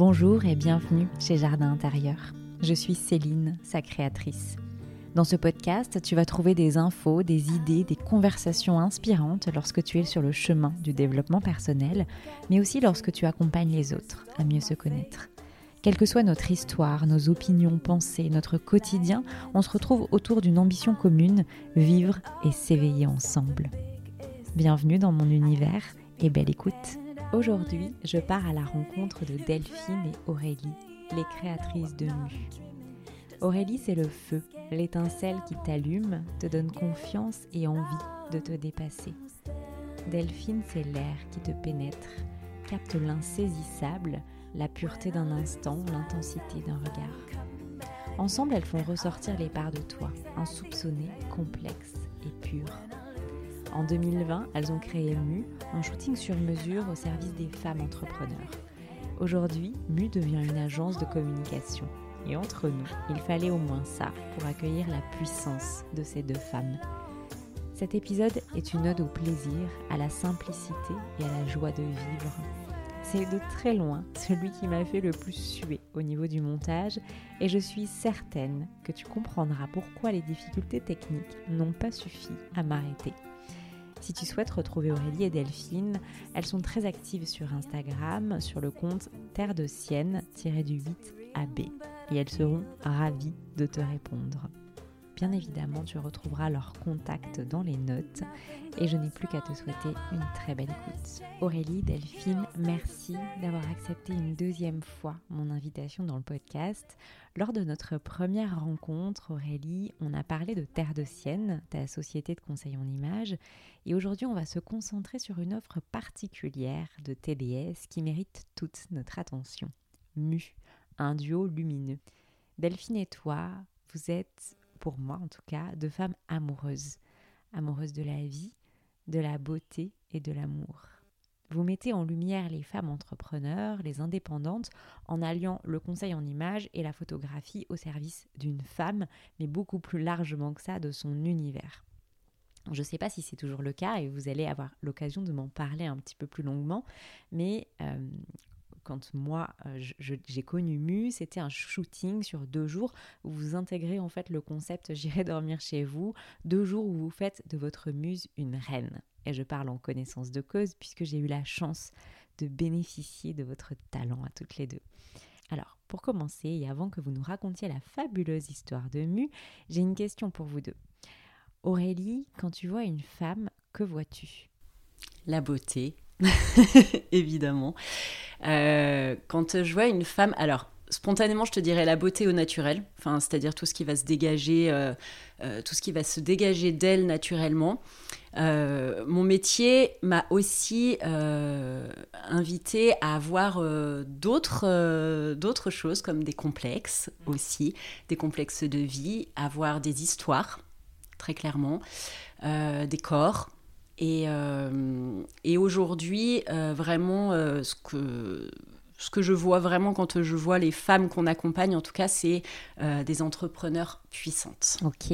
Bonjour et bienvenue chez Jardin Intérieur. Je suis Céline, sa créatrice. Dans ce podcast, tu vas trouver des infos, des idées, des conversations inspirantes lorsque tu es sur le chemin du développement personnel, mais aussi lorsque tu accompagnes les autres à mieux se connaître. Quelle que soit notre histoire, nos opinions, pensées, notre quotidien, on se retrouve autour d'une ambition commune, vivre et s'éveiller ensemble. Bienvenue dans mon univers et belle écoute. Aujourd'hui, je pars à la rencontre de Delphine et Aurélie, les créatrices de Mu. Aurélie, c'est le feu, l'étincelle qui t'allume, te donne confiance et envie de te dépasser. Delphine, c'est l'air qui te pénètre, capte l'insaisissable, la pureté d'un instant, l'intensité d'un regard. Ensemble, elles font ressortir les parts de toi, insoupçonnées, complexes et pures. En 2020, elles ont créé MU, un shooting sur mesure au service des femmes entrepreneurs. Aujourd'hui, MU devient une agence de communication. Et entre nous, il fallait au moins ça pour accueillir la puissance de ces deux femmes. Cet épisode est une ode au plaisir, à la simplicité et à la joie de vivre. C'est de très loin celui qui m'a fait le plus suer au niveau du montage et je suis certaine que tu comprendras pourquoi les difficultés techniques n'ont pas suffi à m'arrêter. Si tu souhaites retrouver Aurélie et Delphine, elles sont très actives sur Instagram, sur le compte Terre de Sienne-du 8AB. Et elles seront ravies de te répondre. Bien évidemment, tu retrouveras leur contact dans les notes et je n'ai plus qu'à te souhaiter une très belle écoute. Aurélie, Delphine, merci d'avoir accepté une deuxième fois mon invitation dans le podcast. Lors de notre première rencontre, Aurélie, on a parlé de Terre de Sienne, ta société de conseil en images, et aujourd'hui on va se concentrer sur une offre particulière de TDS qui mérite toute notre attention. Mu, un duo lumineux. Delphine et toi, vous êtes pour moi en tout cas, de femmes amoureuses, amoureuses de la vie, de la beauté et de l'amour. Vous mettez en lumière les femmes entrepreneurs, les indépendantes, en alliant le conseil en images et la photographie au service d'une femme, mais beaucoup plus largement que ça de son univers. Je ne sais pas si c'est toujours le cas et vous allez avoir l'occasion de m'en parler un petit peu plus longuement, mais euh, quand moi euh, j'ai connu Mu, c'était un shooting sur deux jours où vous intégrez en fait le concept J'irai dormir chez vous, deux jours où vous faites de votre muse une reine. Et je parle en connaissance de cause puisque j'ai eu la chance de bénéficier de votre talent à toutes les deux. Alors, pour commencer, et avant que vous nous racontiez la fabuleuse histoire de Mu, j'ai une question pour vous deux. Aurélie, quand tu vois une femme, que vois-tu? La beauté, évidemment. Euh, quand je vois une femme, alors spontanément, je te dirais la beauté au naturel, enfin, c'est-à-dire tout ce qui va se dégager, euh, euh, tout ce qui va se dégager d'elle naturellement. mon métier m'a aussi invité à avoir d'autres d'autres choses comme des complexes aussi, des complexes de vie, avoir des histoires très clairement, des corps, et, euh, et aujourd'hui, euh, vraiment, euh, ce, que, ce que je vois vraiment quand je vois les femmes qu'on accompagne, en tout cas, c'est des entrepreneurs puissantes. Ok.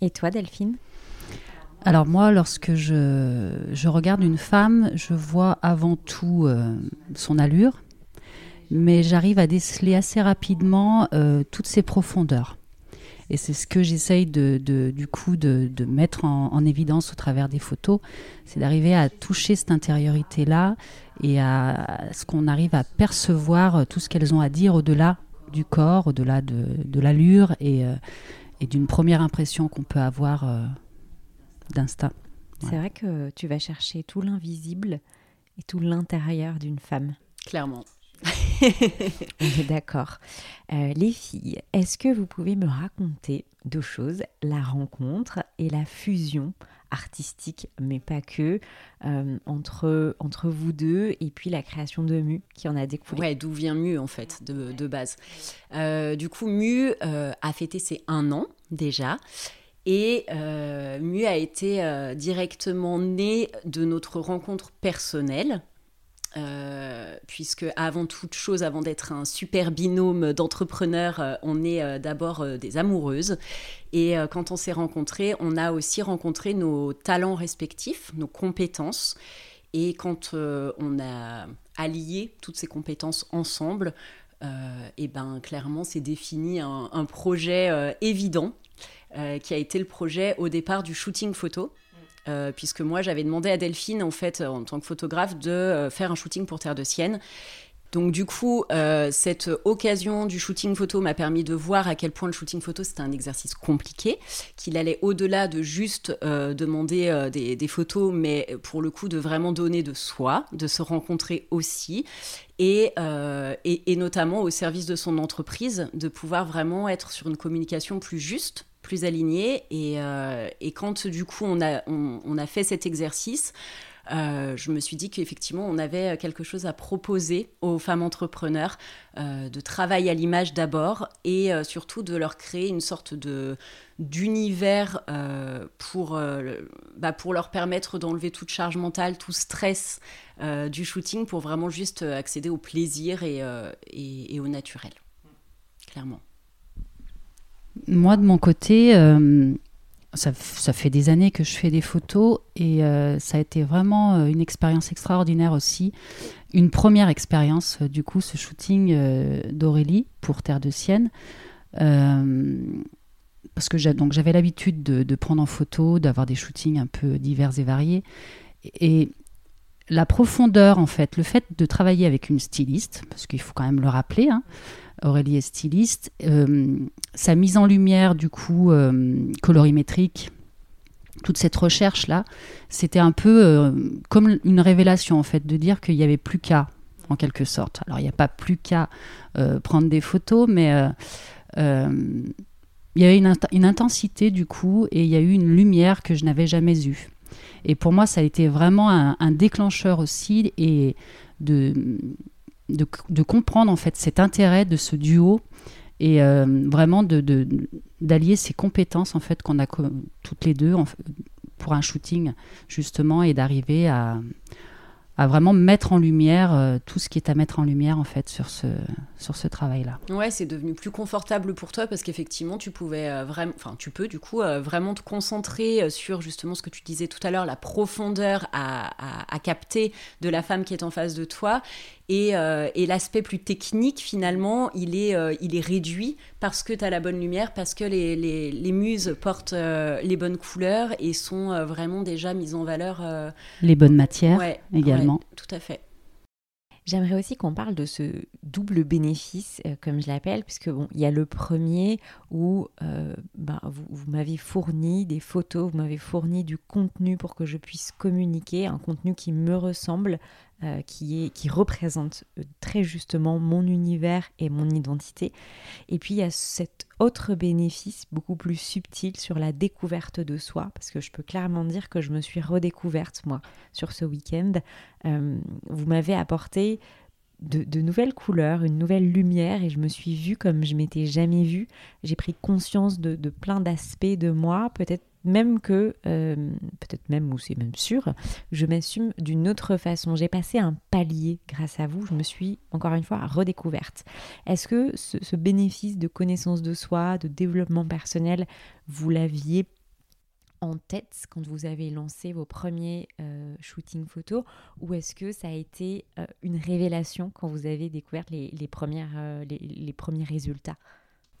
Et toi, Delphine? Alors moi, lorsque je, je, regarde une femme, je vois avant tout son allure, mais j'arrive à déceler assez rapidement toutes ses profondeurs. Et c'est ce que j'essaye de, du coup de, mettre en, évidence au travers des photos, c'est d'arriver à toucher cette intériorité-là et à, ce qu'on arrive à percevoir tout ce qu'elles ont à dire au-delà du corps, au-delà de, l'allure euh, et, d'une première impression qu'on peut avoir euh, d'instinct. C'est vrai que tu vas chercher tout l'invisible et tout l'intérieur d'une femme. Clairement. D'accord. Euh, les filles, est-ce que vous pouvez me raconter deux choses, la rencontre et la fusion artistique, mais pas que, euh, entre, entre vous deux et puis la création de Mu qui en a découlé? Ouais, d'où vient Mu en fait, de, de base. Euh, du coup, Mu a fêté ses un an déjà. Et Mu a été directement né de notre rencontre personnelle euh, puisque avant toute chose, avant d'être un super binôme d'entrepreneurs, euh, on est euh, d'abord des amoureuses. Et quand on s'est rencontrés, on a aussi rencontré nos talents respectifs, nos compétences. Et quand on a allier toutes ces compétences ensemble, et ben clairement, c'est défini un, projet évident qui a été le projet au départ du shooting photo. Puisque moi j'avais demandé à Delphine en fait en tant que photographe de faire un shooting pour Terre de Sienne. Donc du coup, euh, cette occasion du shooting photo m'a permis de voir à quel point le shooting photo c'était un exercice compliqué, qu'il allait au-delà de juste euh, demander euh, des, photos, mais pour le coup de vraiment donner de soi, de se rencontrer aussi, et, notamment au service de son entreprise, de pouvoir vraiment être sur une communication plus juste plus alignée. Et, et quand du coup on a, fait cet exercice, euh, je me suis dit qu'effectivement, on avait quelque chose à proposer aux femmes entrepreneurs, euh, de travail à l'image d'abord, et euh, surtout de leur créer une sorte de d'univers pour, bah, pour leur permettre d'enlever toute charge mentale, tout stress du shooting, pour vraiment juste accéder au plaisir et au naturel, clairement. Moi, de mon côté, ça, fait des années que je fais des photos et euh, ça a été vraiment euh, une expérience extraordinaire aussi. Une première expérience, euh, du coup, ce shooting d'Aurélie pour Terre de Sienne. parce que j'avais l'habitude de, prendre en photo, d'avoir des shootings un peu divers et variés. Et la profondeur, en fait, le fait de travailler avec une styliste, parce qu'il faut quand même le rappeler, hein, Aurélie est styliste. Euh, sa mise en lumière, du coup, euh, colorimétrique, toute cette recherche-là, c'était un peu euh, comme une révélation, en fait, de dire qu'il n'y avait plus qu'à, en quelque sorte. Alors, il n'y a pas plus qu'à prendre des photos, mais il y avait une, intensité, du coup, et il y a eu une lumière que je n'avais jamais eue. Et pour moi, ça a été vraiment un, un déclencheur aussi, et de de, comprendre en fait cet intérêt de ce duo et euh, vraiment de, d'allier ces compétences en fait qu'on a toutes les deux pour un shooting justement et d'arriver à, à vraiment mettre en lumière euh, tout ce qui est à mettre en lumière en fait sur ce, sur ce travail-là. Ouais, c'est devenu plus confortable pour toi parce qu'effectivement tu pouvais euh, vraiment, enfin tu peux du coup vraiment te concentrer sur justement ce que tu disais tout à l'heure, la profondeur à, à, capter de la femme qui est en face de toi et, et l'aspect plus technique finalement il est, il est réduit parce que tu as la bonne lumière, parce que les, les, les muses portent les bonnes couleurs et sont vraiment déjà mises en valeur. les bonnes matières également tout à fait. J'aimerais aussi qu'on parle de ce double bénéfice, euh, comme je l'appelle, puisque bon, il y a le premier où euh, bah, vous, vous m'avez fourni des photos, vous m'avez fourni du contenu pour que je puisse communiquer, un contenu qui me ressemble, euh, qui, est, qui représente euh, très justement mon univers et mon identité. Et puis il y a cet autre bénéfice beaucoup plus subtil sur la découverte de soi, parce que je peux clairement dire que je me suis redécouverte moi sur ce week-end. Euh, vous m'avez apporté de, nouvelles couleurs, une nouvelle lumière et je me suis vue comme je m'étais jamais vue. J'ai pris conscience de, de plein d'aspects de moi, peut-être même que, euh, peut-être même, ou c'est même sûr, je m'assume d'une autre façon. J'ai passé un palier grâce à vous, je me suis encore une fois redécouverte. Est-ce que ce, bénéfice de connaissance de soi, de développement personnel, vous l'aviez en tête quand vous avez lancé vos premiers euh, shootings photos ou est-ce que ça a été euh, une révélation quand vous avez découvert les, premières, les premiers résultats?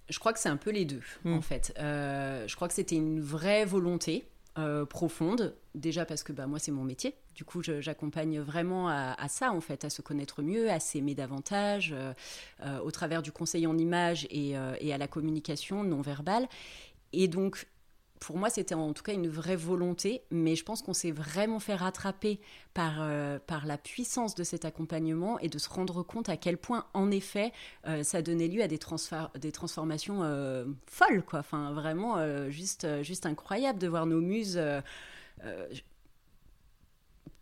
Je crois que c'est un peu les deux, en hmm. fait. Euh, je crois que c'était une vraie volonté euh, profonde, déjà parce que bah, moi, c'est mon métier. Du coup, j'accompagne vraiment à, ça, en fait, à se connaître mieux, à s'aimer davantage, euh, au travers du conseil en images et, et à la communication non verbale. Et donc, pour moi, c'était en tout cas une vraie volonté, mais je pense qu'on s'est vraiment fait rattraper par, euh, par la puissance de cet accompagnement et de se rendre compte à quel point, en effet, euh, ça donnait lieu à des, des transformations euh, folles, quoi. Enfin, vraiment, juste, juste incroyable de voir nos muses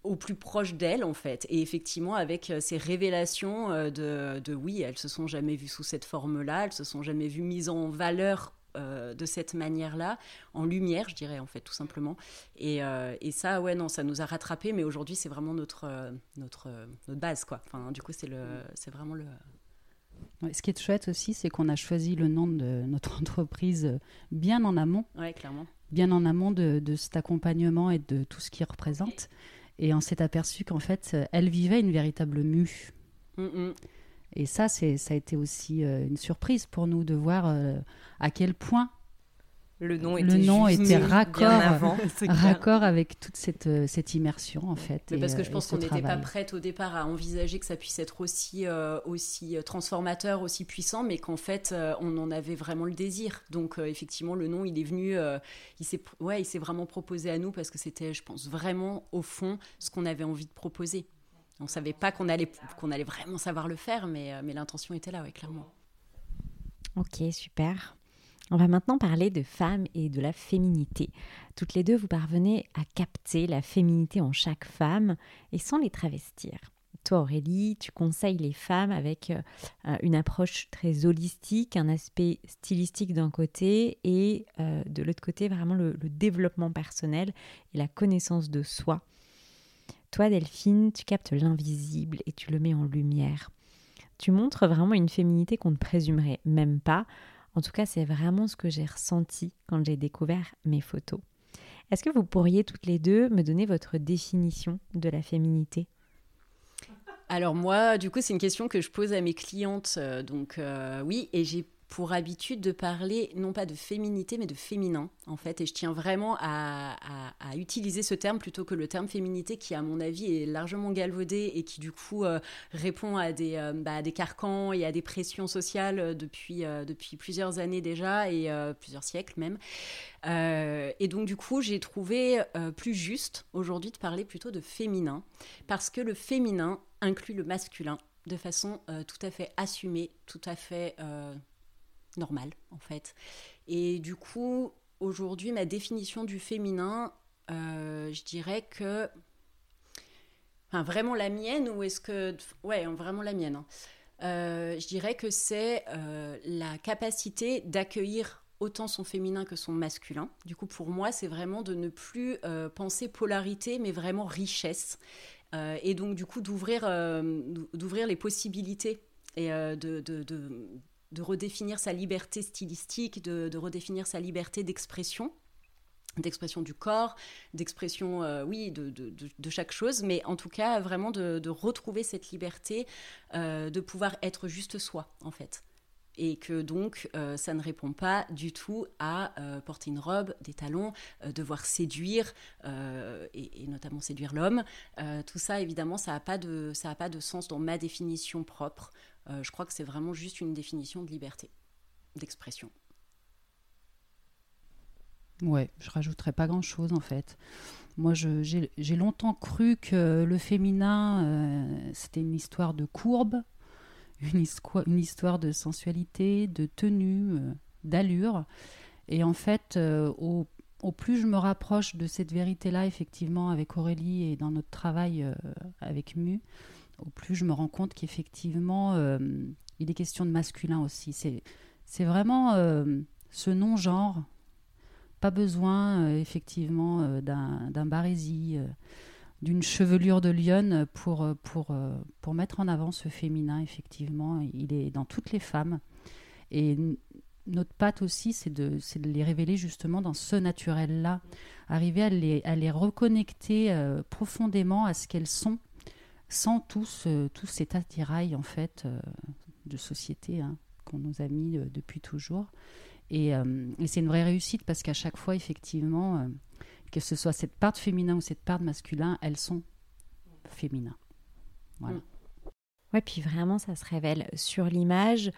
au plus proche d'elles, en fait. Et effectivement, avec ces révélations de, de, oui, elles se sont jamais vues sous cette forme-là, elles se sont jamais vues mises en valeur euh, de cette manière-là, en lumière, je dirais, en fait, tout simplement. Et, euh, et ça, ouais, non, ça nous a rattrapés, mais aujourd'hui, c'est vraiment notre, euh, notre, notre base, quoi. Enfin, du coup, c'est, le, c'est vraiment le... ce qui est chouette aussi, c'est qu'on a choisi le nom de notre entreprise bien en amont. Ouais, clairement. Bien en amont de, de cet accompagnement et de tout ce qu'il représente. Et on s'est aperçu qu'en fait, elle vivait une véritable mue. Mm, mm. Et ça, c'est, ça a été aussi euh, une surprise pour nous de voir euh, à quel point Le nom le était, nom juste était raccord, avant. Raccord avec toute cette, euh, cette immersion, en fait. Mais et, parce que je pense qu'on n'était pas prête au départ à envisager que ça puisse être aussi, euh, aussi transformateur, aussi puissant, mais qu'en fait, euh, on en avait vraiment le désir. Donc, euh, effectivement, le nom, il est venu, euh, il s'est ouais, il s'est vraiment proposé à nous parce que c'était, je pense, vraiment, au fond, ce qu'on avait envie de proposer. On savait pas qu'on allait, allait vraiment savoir le faire, mais, euh, mais l'intention était là, oui, clairement. Ok, super. On va maintenant parler de femmes et de la féminité. Toutes les deux, vous parvenez à capter la féminité en chaque femme et sans les travestir. Toi, Aurélie, tu conseilles les femmes avec euh, une approche très holistique, un aspect stylistique d'un côté et euh, de l'autre côté, vraiment le développement personnel et la connaissance de soi. Toi, Delphine, tu captes l'invisible et tu le mets en lumière. Tu montres vraiment une féminité qu'on ne présumerait même pas. En tout cas, c'est vraiment ce que j'ai ressenti quand j'ai découvert mes photos. Est-ce que vous pourriez toutes les deux me donner votre définition de la féminité? Alors moi, du coup, c'est une question que je pose à mes clientes. euh, donc euh, oui, et j'ai pour habitude de parler non pas de féminité, mais de féminin, en fait. Et je tiens vraiment à, utiliser ce terme plutôt que le terme féminité qui, à mon avis, est largement galvaudé et qui, du coup, euh, répond à des, euh, bah, à des carcans et à des pressions sociales euh, depuis, plusieurs années déjà et plusieurs siècles même. Et donc, du coup, j'ai trouvé plus juste aujourd'hui de parler plutôt de féminin parce que le féminin inclut le masculin de façon tout à fait assumée, tout à fait normale en fait. Et du coup, aujourd'hui, ma définition du féminin, euh, je dirais que... Enfin, vraiment la mienne ou est-ce que... Ouais, vraiment la mienne. hein. Euh, je dirais que c'est euh, la capacité d'accueillir autant son féminin que son masculin. Du coup, pour moi, c'est vraiment de ne plus penser polarité, mais vraiment richesse. Et donc, du coup, d'ouvrir les possibilités et de, de redéfinir sa liberté stylistique, de, redéfinir sa liberté d'expression d'expression du corps, d'expression, euh, oui, de, de, de, chaque chose, mais en tout cas, vraiment de, retrouver cette liberté, euh, de pouvoir être juste soi, en fait. Et que donc, euh, ça ne répond pas du tout à porter une robe, des talons, devoir séduire, et, notamment séduire l'homme. Tout ça, évidemment, ça n'a pas, pas de sens dans ma définition propre. Euh, je crois que c'est vraiment juste une définition de liberté, d'expression. Ouais, je rajouterais pas grand-chose en fait. Moi, j'ai longtemps cru que le féminin, euh, c'était une histoire de courbe, une, histoire- de sensualité, de tenue, euh, d'allure. Et en fait, au, au plus je me rapproche de cette vérité-là, effectivement, avec Aurélie et dans notre travail avec Mu, au plus je me rends compte qu'effectivement, euh, il est question de masculin aussi. C'est vraiment euh, ce non-genre pas besoin, euh, effectivement, d'un barésie, d'une chevelure de lionne pour, pour, pour mettre en avant ce féminin, effectivement. Il est dans toutes les femmes. Et notre patte aussi, c'est de, de les révéler justement dans ce naturel-là. Arriver à les, à les reconnecter profondément à ce qu'elles sont, sans tout, tout cet attirail, en fait, euh, de société hein, qu'on nous a mis euh, depuis toujours. Et, euh, et c'est une vraie réussite parce qu'à chaque fois, effectivement, que ce soit cette part de féminin ou cette part de masculin, elles sont féminins. Voilà. Mm. Ouais, puis vraiment, ça se révèle sur l'image,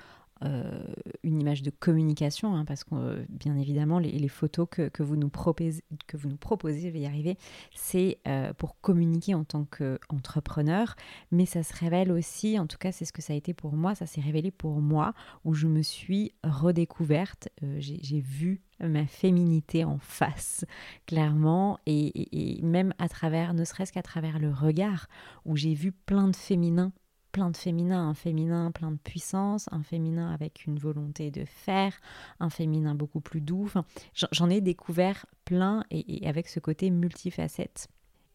euh, une image de communication, hein, parce que euh, bien évidemment, les, photos que, que vous nous proposez, que vous nous proposez, je vais y arriver, c'est euh, pour communiquer en tant qu'entrepreneur, mais ça se révèle aussi, en tout cas, c'est ce que ça a été pour moi, ça s'est révélé pour moi, où je me suis redécouverte, j'ai vu ma féminité en face, clairement, et, et- et même à travers, ne serait-ce qu'à travers le regard, où j'ai vu plein de féminins plein de féminin, un féminin plein de puissance, un féminin avec une volonté de faire, un féminin beaucoup plus doux. Enfin, j'en- ai découvert plein et, et avec ce côté multifacette.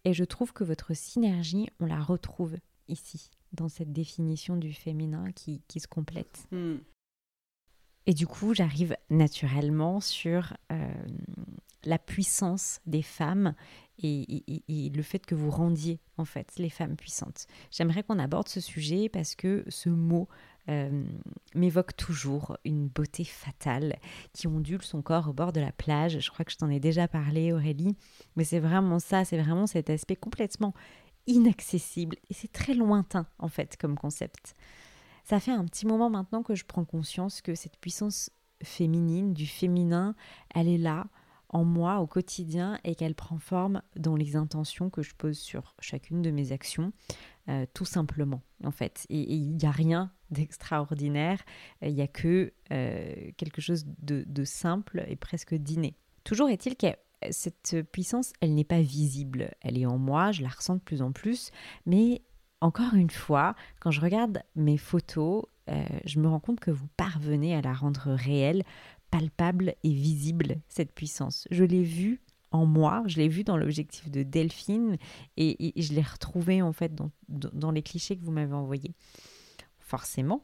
Et je trouve que votre synergie, on la retrouve ici, dans cette définition du féminin qui, qui se complète. Hmm. Et du coup, j'arrive naturellement sur euh, la puissance des femmes et, le fait que vous rendiez en fait les femmes puissantes. J'aimerais qu'on aborde ce sujet parce que ce mot euh, m'évoque toujours une beauté fatale qui ondule son corps au bord de la plage. Je crois que je t'en ai déjà parlé Aurélie, mais c'est vraiment ça, c'est vraiment cet aspect complètement inaccessible et c'est très lointain en fait comme concept. Ça fait un petit moment maintenant que je prends conscience que cette puissance féminine, du féminin, elle est là, en moi au quotidien et qu'elle prend forme dans les intentions que je pose sur chacune de mes actions, euh, tout simplement en fait. Et il n'y a rien d'extraordinaire, il n'y a que euh, quelque chose de, simple et presque d'inné. Toujours est-il que cette puissance, elle n'est pas visible, elle est en moi, je la ressens de plus en plus, mais encore une fois, quand je regarde mes photos, euh, je me rends compte que vous parvenez à la rendre réelle palpable et visible, cette puissance. Je l'ai vue en moi, je l'ai vue dans l'objectif de Delphine et, je l'ai retrouvée en fait dans, dans les clichés que vous m'avez envoyés. Forcément,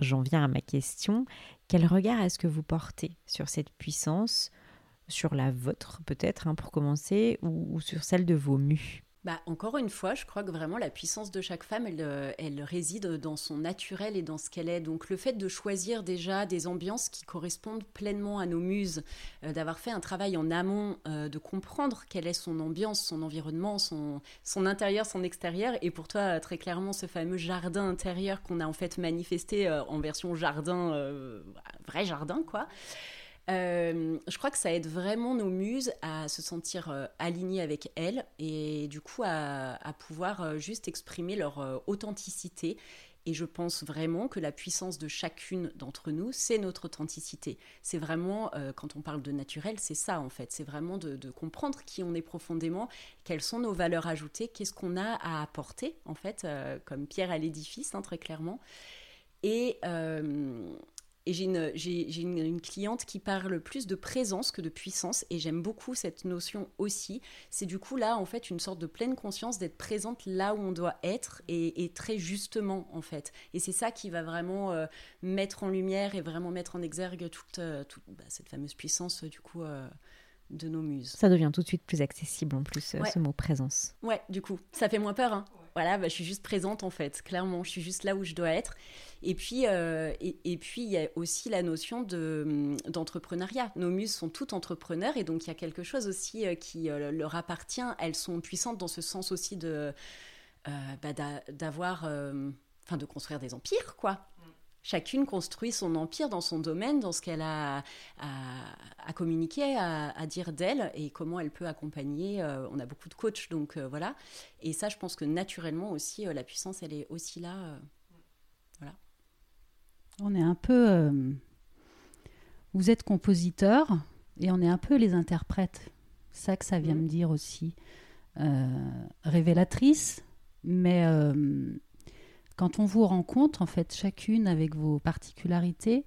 j'en viens à ma question. Quel regard est-ce que vous portez sur cette puissance, sur la vôtre peut-être hein, pour commencer, ou, sur celle de vos mus? Bah, encore une fois, je crois que vraiment la puissance de chaque femme, elle, euh, elle réside dans son naturel et dans ce qu'elle est. Donc le fait de choisir déjà des ambiances qui correspondent pleinement à nos muses, euh, d'avoir fait un travail en amont, euh, de comprendre quelle est son ambiance, son environnement, son, son intérieur, son extérieur. Et pour toi, très clairement, ce fameux jardin intérieur qu'on a en fait manifesté en version jardin, vrai jardin, quoi. Euh, je crois que ça aide vraiment nos muses à se sentir euh, alignées avec elles et du coup à, pouvoir euh, juste exprimer leur authenticité. Et je pense vraiment que la puissance de chacune d'entre nous, c'est notre authenticité. C'est vraiment, quand on parle de naturel, c'est ça en fait. C'est vraiment de, comprendre qui on est profondément, quelles sont nos valeurs ajoutées, qu'est-ce qu'on a à apporter en fait, comme pierre à l'édifice, hein, très clairement. Et, et j'ai une, une, cliente qui parle plus de présence que de puissance, et j'aime beaucoup cette notion aussi. C'est du coup là, en fait, une sorte de pleine conscience d'être présente là où on doit être, et, très justement, en fait. Et c'est ça qui va vraiment euh, mettre en lumière et vraiment mettre en exergue toute, euh, bah, cette fameuse puissance, du coup. Euh, de nos muses. Ça devient tout de suite plus accessible en plus, ce mot présence. Ouais, du coup, ça fait moins peur. Hein. Voilà, bah, je suis juste présente en fait, clairement, je suis juste là où je dois être. Et puis, euh, et, puis il y a aussi la notion hum, d'entrepreneuriat. Nos muses sont toutes entrepreneurs et donc il y a quelque chose aussi euh, qui euh, leur appartient. Elles sont puissantes dans ce sens aussi de bah, d'avoir, enfin, de construire des empires, quoi. Chacune construit son empire dans son domaine, dans ce qu'elle a à, communiquer, à, dire d'elle et comment elle peut accompagner. Euh, on a beaucoup de coachs, donc euh, voilà. Et ça, je pense que naturellement aussi, euh, la puissance, elle est aussi là. voilà. On est un peu. vous êtes compositeur et on est un peu les interprètes. Ça que ça vient mmh. me dire aussi. révélatrice, mais quand on vous rencontre, en fait, chacune avec vos particularités,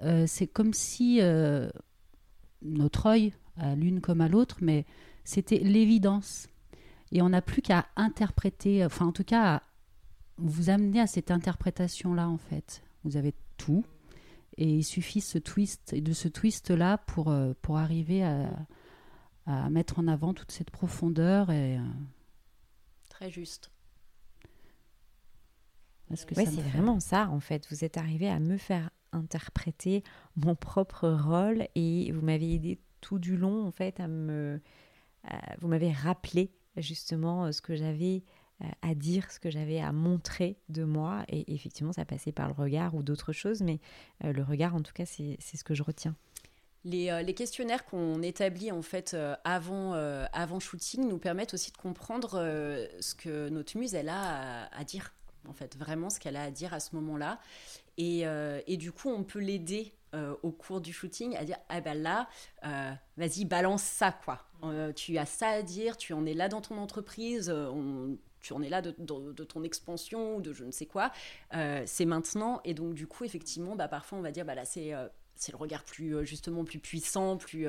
euh, c'est comme si euh, notre œil, à l'une comme à l'autre, mais c'était l'évidence. Et on n'a plus qu'à interpréter, enfin en tout cas, à vous amener à cette interprétation-là, en fait. Vous avez tout. Et il suffit ce twist, de ce twist-là pour, euh, pour arriver à, à, mettre en avant toute cette profondeur. Et, Très juste c'est vraiment ça, en fait. Vous êtes arrivé à me faire interpréter mon propre rôle et vous m'avez aidé tout du long, en fait, à me. vous m'avez rappelé justement euh, ce que j'avais euh, à dire, ce que j'avais à montrer de moi. Et effectivement, ça passait par le regard ou d'autres choses, mais euh, le regard, en tout cas, c'est ce que je retiens. Les, les, questionnaires qu'on établit en fait avant, avant shooting nous permettent aussi de comprendre ce que notre muse elle a à dire en fait, vraiment ce qu'elle a à dire à ce moment-là. Et, euh, et du coup, on peut l'aider euh, au cours du shooting à dire ah ben là, euh, vas-y, balance ça, quoi. tu as ça à dire, tu en es là dans ton entreprise, tu en es là de, ton expansion ou de je ne sais quoi. c'est maintenant. Et donc, du coup, effectivement, bah, parfois, on va dire bah là, c'est c'est le regard plus justement plus puissant, plus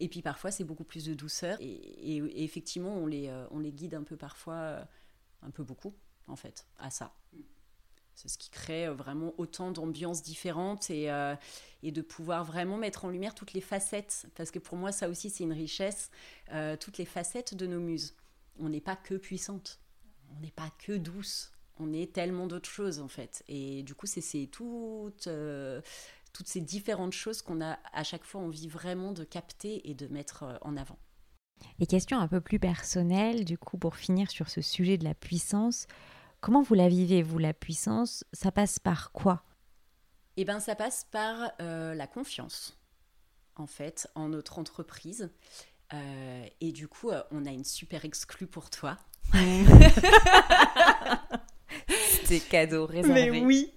et puis parfois c'est beaucoup plus de douceur et, effectivement on les on les guide un peu parfois un peu beaucoup en fait, à ça. C'est ce qui crée vraiment autant d'ambiances différentes et, et, de pouvoir vraiment mettre en lumière toutes les facettes. Parce que pour moi, ça aussi, c'est une richesse, toutes les facettes de nos muses. On n'est pas que puissante, on n'est pas que douce, on est tellement d'autres choses en fait. Et du coup, c'est toutes, toutes ces différentes choses qu'on a à chaque fois envie vraiment de capter et de mettre en avant. Et question un peu plus personnelle, du coup, pour finir sur ce sujet de la puissance, comment vous la vivez, vous, la puissance? Ça passe par quoi? Eh bien, ça passe par euh, la confiance, en fait, en notre entreprise. Euh, et du coup, euh, on a une super exclue pour toi. C'était cadeau réservé. Mais oui.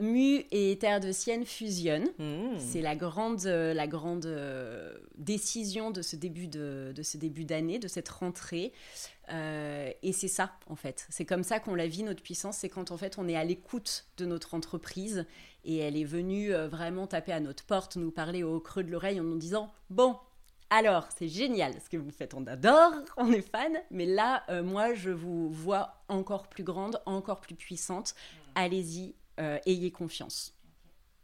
Mu et Terre de Sienne fusionnent. Hmm. C'est la grande, euh, la grande euh, décision de ce début de, de ce début d'année, de cette rentrée. Euh, et c'est ça, en fait. C'est comme ça qu'on la vit, notre puissance. C'est quand, en fait, on est à l'écoute de notre entreprise et elle est venue vraiment taper à notre porte, nous parler au creux de l'oreille en nous disant Bon, alors, c'est génial ce que vous faites, on adore, on est fan, mais là, moi, je vous vois encore plus grande, encore plus puissante. Allez-y, euh, ayez confiance.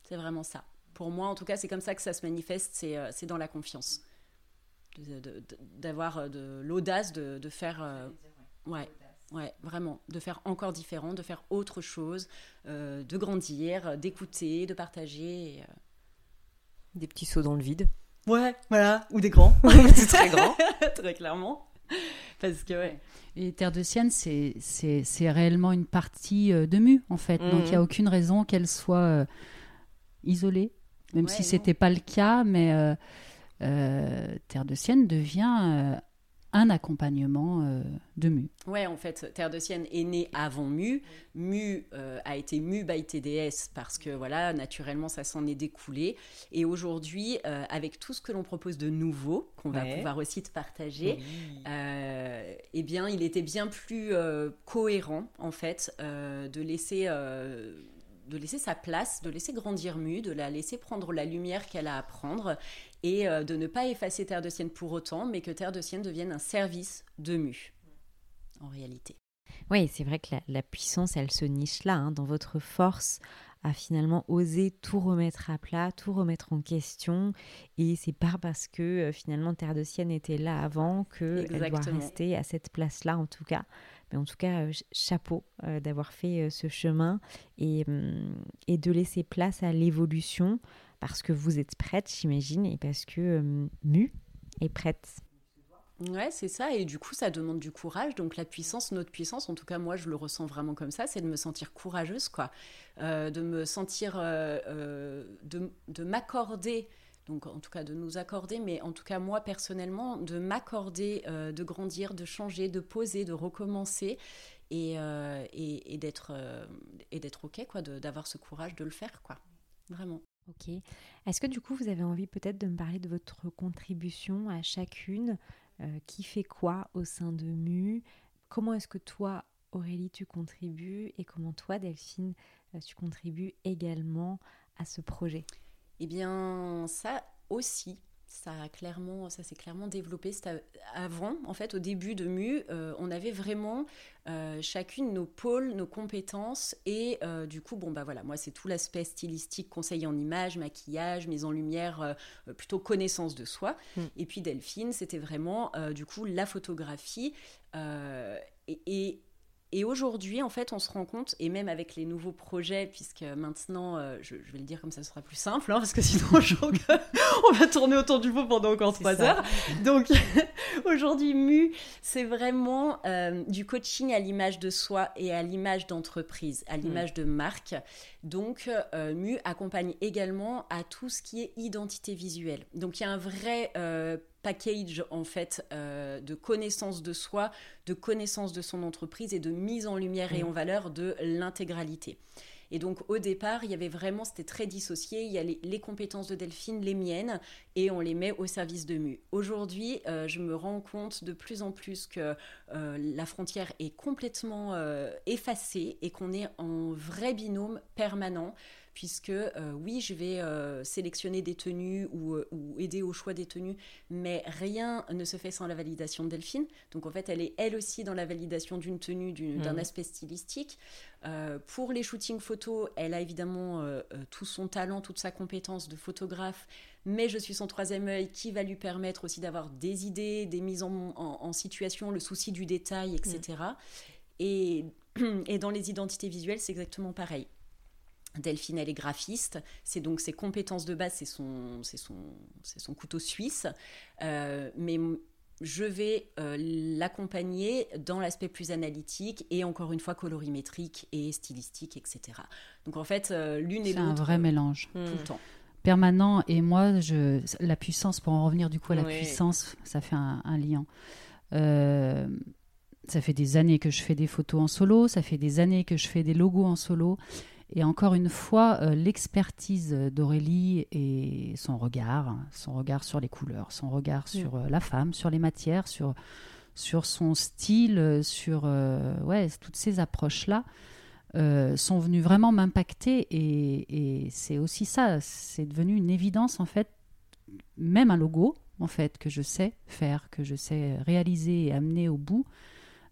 C'est vraiment ça. Pour moi, en tout cas, c'est comme ça que ça se manifeste, c'est euh, dans la confiance. D'avoir euh, de, l'audace de, faire... ouais, ouais, vraiment. De faire encore différent, de faire autre chose, de grandir, d'écouter, de partager. Des petits sauts dans le vide. Ouais, voilà. Ou des grands. c'est très grand. très clairement. Parce que, ouais. Et Terre de Sienne, c'est réellement une partie euh, de Mu, en fait. Donc, il n'y a mhm. aucune raison qu'elle soit euh, isolée, même si ce n'était pas le cas. Mais euh, Terre de Sienne devient un accompagnement euh, de Mu. Ouais, en fait, Terre de Sienne est née avant Mu. Mu euh, a été Mu by TDS parce que, voilà, naturellement, ça s'en est découlé. Et aujourd'hui, euh, avec tout ce que l'on propose de nouveau, qu'on va pouvoir aussi te partager, eh bien, il était bien plus cohérent, en fait, de laisser de laisser sa place, de laisser grandir Mu, de la laisser prendre la lumière qu'elle a à prendre et euh, de ne pas effacer Terre de Sienne pour autant, mais que Terre de Sienne devienne un service de Mu, en réalité. Oui, c'est vrai que la, puissance, elle se niche là, hein, dans votre force à finalement oser tout remettre à plat, tout remettre en question. Et c'est pas parce que euh, finalement Terre de Sienne était là avant qu'elle doit rester à cette place-là, en tout cas. Mais en tout cas, euh, chapeau euh, d'avoir fait ce chemin et, hum, et, de laisser place à l'évolution parce que vous êtes prête, j'imagine, et parce que hum, Mu est prête. Ouais, c'est ça. Et du coup, ça demande du courage. Donc, la puissance, notre puissance, en tout cas, moi, je le ressens vraiment comme ça, c'est de me sentir courageuse, quoi. de me sentir. de, de m'accorder donc en tout cas de nous accorder, mais en tout cas moi personnellement, de m'accorder, euh, de grandir, de changer, de poser, de recommencer et, euh, et, euh, et d'être ok quoi, d'avoir ce courage de le faire quoi, vraiment. Est-ce que du coup vous avez envie peut-être de me parler de votre contribution à chacune, qui fait quoi au sein de Mu, comment est-ce que toi Aurélie tu contribues? Et comment toi Delphine tu contribues également à ce projet? Eh bien, ça aussi, ça a clairement, ça s'est clairement développé. Avant, en fait, au début de Mu, euh, on avait vraiment euh, chacune nos pôles, nos compétences, et euh, du coup, bon bah voilà, moi c'est tout l'aspect stylistique, conseil en image, maquillage, mise en lumière, plutôt connaissance de soi. Mm. Et puis Delphine, c'était vraiment du coup la photographie et et aujourd'hui, en fait, on se rend compte, et même avec les nouveaux projets, puisque maintenant, euh, je, vais le dire comme ça, ce sera plus simple, hein, parce que sinon, je on va tourner autour du pot pendant encore trois heures. Donc, aujourd'hui, Mu, c'est vraiment euh, du coaching à l'image de soi et à l'image d'entreprise, à l'image de marque. Donc, euh, Mu accompagne également à tout ce qui est identité visuelle. Donc, il y a un vrai package en fait euh, de connaissance de soi, de connaissance de son entreprise et de mise en lumière et mm. en valeur de l'intégralité. Et donc au départ, il y avait vraiment, c'était très dissocié, il y a les, compétences de Delphine, les miennes, et on les met au service de Mu. Aujourd'hui, euh, je me rends compte de plus en plus que euh, la frontière est complètement effacée et qu'on est en vrai binôme permanent puisque oui, je vais sélectionner des tenues ou, aider au choix des tenues, mais rien ne se fait sans la validation de Delphine. Donc en fait, elle est elle aussi dans la validation d'une tenue, d'un mmh. aspect stylistique. pour les shootings photos, elle a évidemment tout son talent, toute sa compétence de photographe, mais je suis son troisième œil qui va lui permettre aussi d'avoir des idées, des mises en, situation, le souci du détail, etc. Et, et dans les identités visuelles, c'est exactement pareil. Delphine, elle est graphiste, c'est donc ses compétences de base, c'est son, c'est son, c'est son couteau suisse. Euh, mais je vais euh, l'accompagner dans l'aspect plus analytique et encore une fois colorimétrique et stylistique, etc. Donc en fait, euh, l'une et l'autre. C'est un vrai mélange. Tout le temps permanent. Et moi, je, la puissance, pour en revenir du coup à la puissance, ça fait un, lien. Euh, ça fait des années que je fais des photos en solo, ça fait des années que je fais des logos en solo. Et encore une fois, euh, l'expertise d'Aurélie et son regard, son regard sur les couleurs, son regard sur euh, la femme, sur les matières, sur, sur son style, sur ouais, toutes ces approches-là, euh, sont venus vraiment m'impacter et, c'est aussi ça, c'est devenu une évidence en fait, même un logo en fait que je sais faire, que je sais réaliser et amener au bout.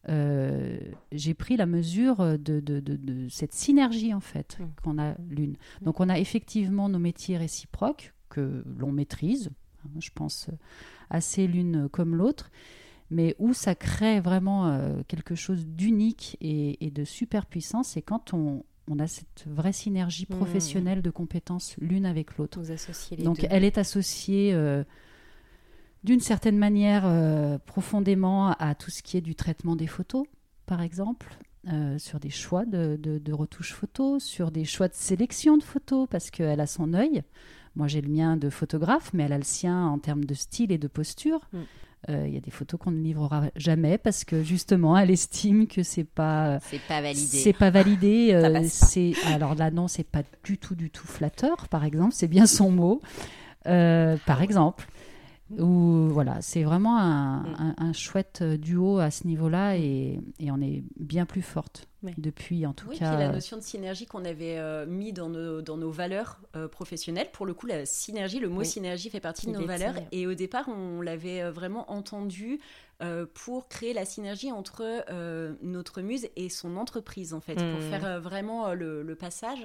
Euh, j'ai pris la mesure de, de, cette synergie en fait mm. qu'on a l'une. Donc on a effectivement nos métiers réciproques que l'on maîtrise, hein, je pense assez l'une comme l'autre, mais où ça crée vraiment euh, quelque chose d'unique et, de super puissant, c'est quand on, a cette vraie synergie mmh. professionnelle de compétences l'une avec l'autre. Donc elle est associée euh, d'une certaine manière euh, profondément à tout ce qui est du traitement des photos, par exemple. sur des choix de, de, retouches photos, sur des choix de sélection de photos, parce qu'elle a son œil. Moi, j'ai le mien de photographe, mais elle a le sien en termes de style et de posture. Mmh. Euh, il y a des photos qu'on ne livrera jamais parce que justement, elle estime que c'est pas c'est pas validé. C'est pas validé. Euh, c'est alors là non, c'est pas du tout du tout flatteur. Par exemple, c'est bien son mot. Euh, par exemple. Ou voilà, c'est vraiment un, mm. chouette duo à ce niveau-là et, et, on est bien plus forte depuis en tout oui, cas. Oui, la notion de synergie qu'on avait euh, mis dans nos, dans nos valeurs euh, professionnelles. Pour le coup, la synergie, le mot synergie fait partie de nos valeurs. Et au départ, on l'avait euh, vraiment entendu pour créer la synergie entre notre muse et son entreprise, en fait, pour mmh. faire vraiment le, le, passage.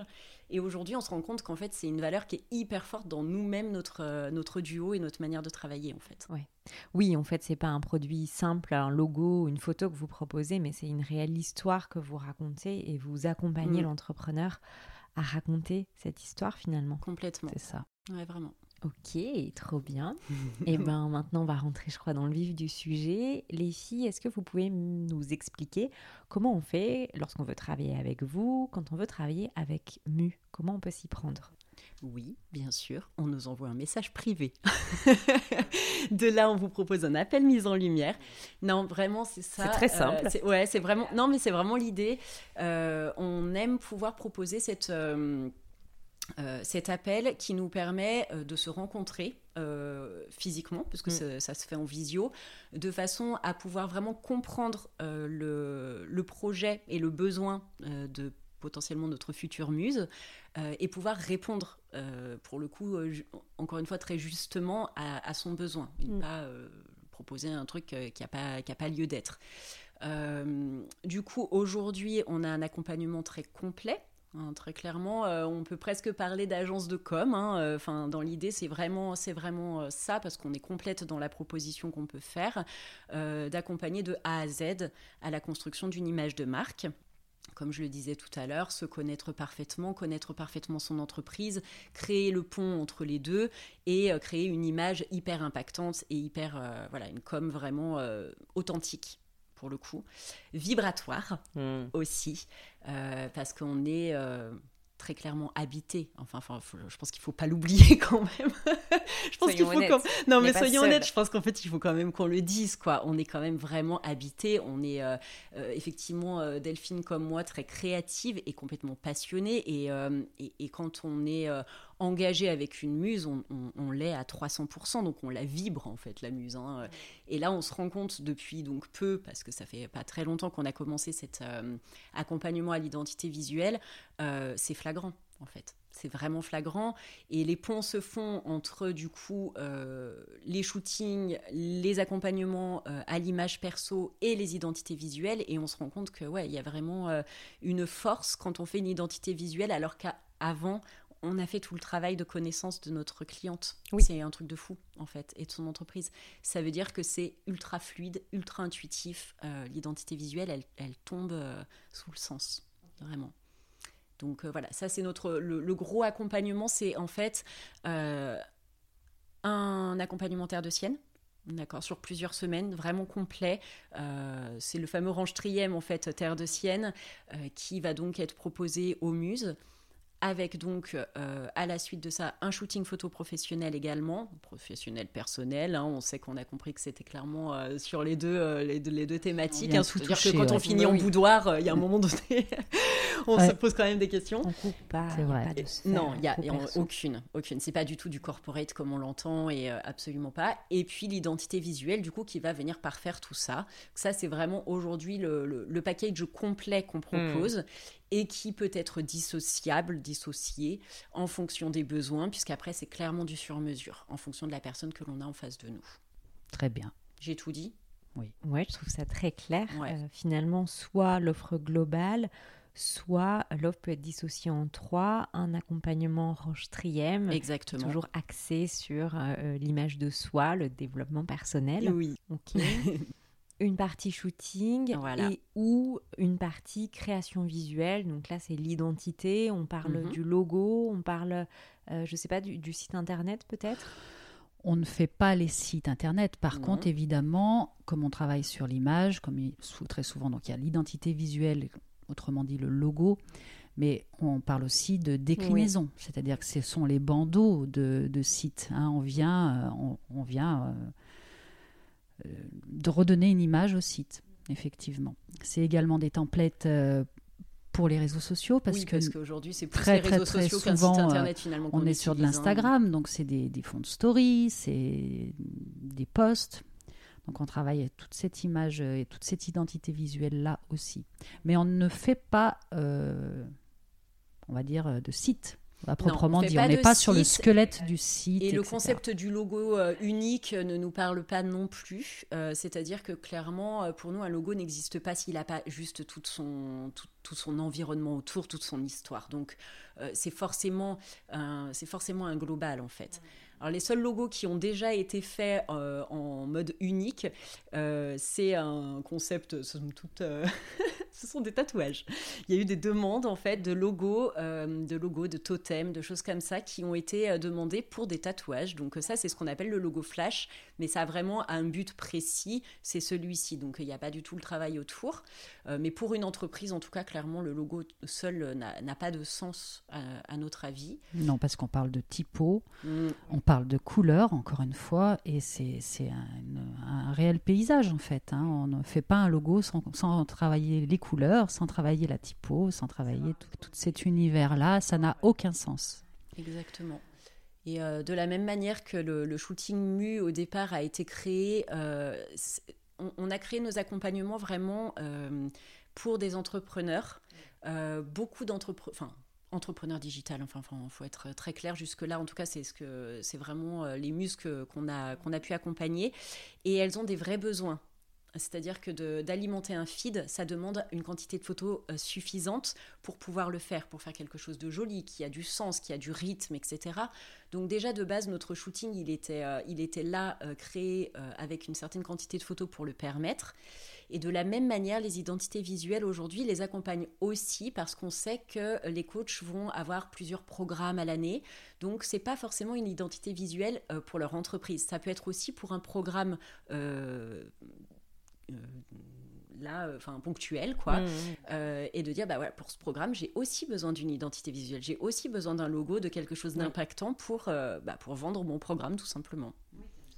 Et aujourd'hui, on se rend compte qu'en fait, c'est une valeur qui est hyper forte dans nous-mêmes, notre, notre duo et notre manière de travailler, en fait. Ouais. Oui, en fait, c'est pas un produit simple, un logo, une photo que vous proposez, mais c'est une réelle histoire que vous racontez et vous accompagnez mm. l'entrepreneur à raconter cette histoire finalement. Complètement. C'est ça. Ouais, vraiment. Ok, trop bien. et eh ben maintenant, on va rentrer, je crois, dans le vif du sujet. Les filles, est-ce que vous pouvez nous expliquer comment on fait lorsqu'on veut travailler avec vous, quand on veut travailler avec Mu? Comment on peut s'y prendre? Oui, bien sûr, on nous envoie un message privé. de là, on vous propose un appel mise en lumière. Non, vraiment, c'est ça. C'est très simple. Euh, ouais, c'est vraiment. Non, mais c'est vraiment l'idée. Euh, on aime pouvoir proposer cette. Euh, cet appel qui nous permet de se rencontrer physiquement, puisque mm. ça, se fait en visio, de façon à pouvoir vraiment comprendre le, le, projet et le besoin de potentiellement notre future muse, euh, et pouvoir répondre, euh, pour le coup, euh, encore une fois, très justement à, son besoin, et mm. pas proposer un truc qui n'a pas, a pas lieu d'être. du coup, aujourd'hui, on a un accompagnement très complet. Hein, très clairement, on peut presque parler d'agence de com. Hein, enfin, dans l'idée, c'est vraiment, vraiment ça parce qu'on est complète dans la proposition qu'on peut faire, d'accompagner de A à Z à la construction d'une image de marque comme je le disais tout à l'heure, se connaître parfaitement, connaître parfaitement son entreprise, créer le pont entre les deux et euh, créer une image hyper impactante et hyper, euh, voilà, une com vraiment euh, authentique pour le coup, vibratoire hmm. aussi, parce qu'on est très clairement habité. Enfin, enfin je pense qu'il faut pas l'oublier quand même. je pense qu'il faut non mais soyons honnêtes. Je pense qu'en fait il faut quand même qu'on le dise quoi. On est quand même vraiment habité. On est euh, euh, effectivement euh, Delphine comme moi très créative et complètement passionnée et, et, et quand on est engagé avec une muse, on, l'est à 300%, donc on la vibre en fait la muse. Hein. Et là, on se rend compte depuis donc peu, parce que ça fait pas très longtemps qu'on a commencé cet euh, accompagnement à l'identité visuelle, euh, c'est flagrant en fait. C'est vraiment flagrant. Et les ponts se font entre, du coup, euh, les shootings, les accompagnements à l'image perso et les identités visuelles. Et on se rend compte que, ouais, il y a vraiment une force quand on fait une identité visuelle, alors qu'avant, on a fait tout le travail de connaissance de notre cliente. Oui. C'est un truc de fou, en fait, et de son entreprise. Ça veut dire que c'est ultra fluide, ultra intuitif. Euh, l'identité visuelle, elle, elle tombe euh, sous le sens, vraiment. Donc euh, voilà, ça c'est notre le, gros accompagnement, c'est en fait un accompagnement terre de sienne. D'accord, sur plusieurs semaines, vraiment complet. c'est le fameux range triem en fait, Terre de Sienne, qui va donc être proposé aux muses avec donc euh, à la suite de ça un shooting photo professionnel également, professionnel personnel. Hein. on sait qu'on a compris que c'était clairement euh, sur les deux, euh, les deux, les deux thématiques. Hein, C'est-à-dire que quand on finit en boudoir, il y a un moment donné, on se pose quand même des questions. On coupe pas. C'est vrai. Pas de non, il n'y a, aucune, aucune. C'est pas du tout du corporate comme on l'entend et absolument pas. Et puis l'identité visuelle du coup qui va venir parfaire tout ça. Ça c'est vraiment aujourd'hui le, le, package complet qu'on propose. Hmm et qui peut être dissociable, dissocié en fonction des besoins, puisqu'après c'est clairement du sur-mesure, en fonction de la personne que l'on a en face de nous. Très bien. J'ai tout dit? Oui. Ouais, je trouve ça très clair. Euh, finalement, soit l'offre globale, soit l'offre peut être dissociée en trois, un accompagnement roche triem, exactement, toujours axé sur euh, l'image de soi, le développement personnel. Oui. Ok. une partie shooting et ou une partie création visuelle. Donc là, c'est l'identité. On parle mhm. du logo, on parle, euh, je sais pas, du, site internet peut-être? On ne fait pas les sites internet. Par contre, évidemment, comme on travaille sur l'image, comme très souvent, donc il y a l'identité visuelle, autrement dit le logo, mais on parle aussi de déclinaison, c'est-à-dire que ce sont les bandeaux de, sites. Hein. On vient, euh, on, vient euh, de redonner une image au site, effectivement. C'est également des templates euh, pour les réseaux sociaux parce oui, que parce qu'aujourd'hui c'est très, les réseaux très, sociaux souvent site internet finalement on est sur de hein. l'Instagram donc c'est des, fonds de story c'est des posts donc on travaille toute cette image et toute cette identité visuelle là aussi mais on ne fait pas euh, on va dire de site à proprement dit. On n'est pas sur le squelette du site. Et le concept du logo euh, unique ne nous parle pas non plus. Euh, c'est-à-dire que clairement, euh, pour nous, un logo n'existe pas s'il n'a pas juste tout son, tout, son environnement autour, toute son histoire. Donc, c'est forcément, c'est forcément un global en fait. Alors, les seuls logos qui ont déjà été faits en mode unique, c'est un concept, somme toute. ce sont des tatouages. Il y a eu des demandes en fait de logos, euh, de logos, de totems, de choses comme ça qui ont été euh, demandées pour des tatouages. Donc ça, c'est ce qu'on appelle le logo flash, mais ça a vraiment un but précis, c'est celui-ci. Donc il n'y a pas du tout le travail autour. Euh, mais pour une entreprise, en tout cas, clairement, le logo seul n'a pas de sens à, notre avis. Non, parce qu'on parle de typo, mm. on parle de couleur, encore une fois, et c'est un, un, réel paysage en fait. Hein. On ne fait pas un logo sans, sans travailler les couleurs, sans travailler la typo, sans travailler tout, cet univers-là, ça n'a aucun sens. Exactement. Et euh, de la même manière que le, shooting mu au départ a été créé, euh, on, a créé nos accompagnements vraiment euh, pour des entrepreneurs, beaucoup d'entrepreneurs, enfin entrepreneurs digital. Enfin, il faut être très clair jusque-là. En tout cas, c'est ce que c'est vraiment les muscles qu'on a a pu accompagner, et elles ont des vrais besoins. C'est-à-dire que d'alimenter un feed, ça demande une quantité de photos euh, suffisante pour pouvoir le faire, pour faire quelque chose de joli, qui a du sens, qui a du rythme, etc. Donc déjà de base, notre shooting, il était, euh, il était là, euh, créé avec une certaine quantité de photos pour le permettre. Et de la même manière, les identités visuelles aujourd'hui les accompagnent aussi parce qu'on sait que les coachs vont avoir plusieurs programmes à l'année. Donc c'est pas forcément une identité visuelle pour leur entreprise. Ça peut être aussi pour un programme euh, là, euh, enfin ponctuel, quoi, mmh, mmh. Euh, et de dire, bah voilà, pour ce programme, j'ai aussi besoin d'une identité visuelle, j'ai aussi besoin d'un logo, de quelque chose d'impactant pour, bah, pour vendre mon programme, tout simplement.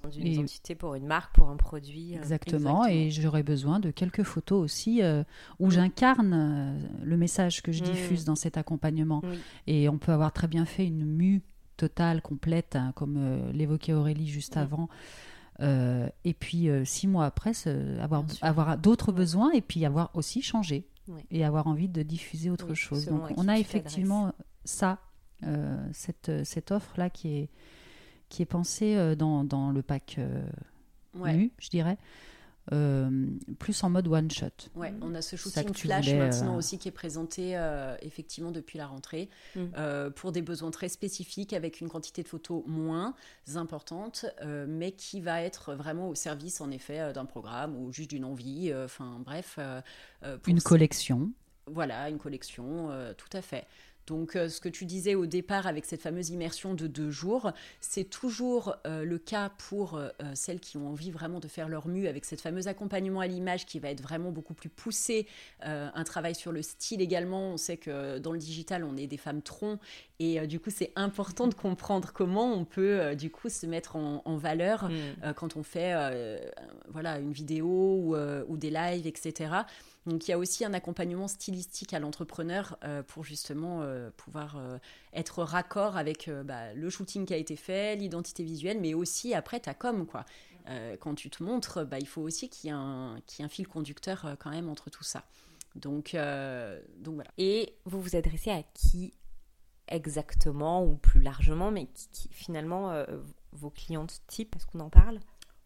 D'une identité pour une marque, pour un produit. Exactement, et j'aurais besoin de quelques photos aussi où mmh. j'incarne le message que je diffuse dans cet accompagnement. Et on peut avoir très bien fait une mue totale, complète, hein, comme l'évoquait Aurélie juste avant. Euh, et puis euh, six mois après, avoir, avoir d'autres besoins et puis avoir aussi changé et avoir envie de diffuser autre chose. Donc on a effectivement ça cette, cette offre-là qui est, qui est pensée dans, dans le pack nu, je dirais. Euh, plus en mode one shot. Ouais, on a ce shooting flash maintenant euh, aussi qui est présenté euh, effectivement depuis la rentrée mm. pour des besoins très spécifiques avec une quantité de photos moins importante, mais qui va être vraiment au service en effet d'un programme ou juste d'une envie. Enfin bref, une collection. Voilà, une collection, tout à fait. Donc, euh, ce que tu disais au départ avec cette fameuse immersion de deux jours, c'est toujours euh, le cas pour euh, celles qui ont envie vraiment de faire leur mue avec cette fameuse accompagnement à l'image qui va être vraiment beaucoup plus poussé. un travail sur le style également. On sait que dans le digital, on est des femmes troncs et du coup, c'est important de comprendre comment on peut du coup se mettre en, valeur mm. quand on fait voilà une vidéo ou, ou des lives, etc. Donc il y a aussi un accompagnement stylistique à l'entrepreneur euh, pour justement euh, pouvoir euh, être raccord avec bah, le shooting qui a été fait, l'identité visuelle, mais aussi après ta com. Quoi. quand tu te montres, bah, il faut aussi qu'il y, ait un, un fil conducteur quand même entre tout ça. Donc, donc voilà. Et vous vous adressez à qui exactement ou plus largement, mais qui, finalement vos clientes type, est-ce qu'on en parle?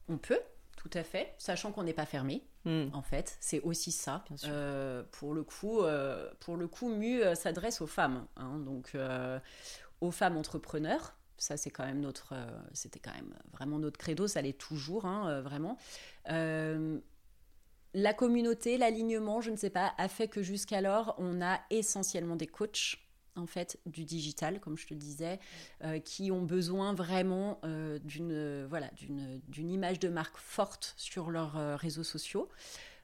On peut, tout à fait, sachant qu'on n'est pas fermé. Hmm. En fait, c'est aussi ça. Euh, pour le coup, euh, pour le coup, Mu euh, s'adresse aux femmes, hein. donc aux femmes entrepreneurs. Ça, c'est quand même notre, c'était quand même vraiment notre credo. Ça l'est toujours, hein, vraiment. la communauté, l'alignement, je ne sais pas, a fait que jusqu'alors, on a essentiellement des coachs en fait du digital, comme je te disais, euh, qui ont besoin vraiment euh, d'une voilà d'une image de marque forte sur leurs euh, réseaux sociaux.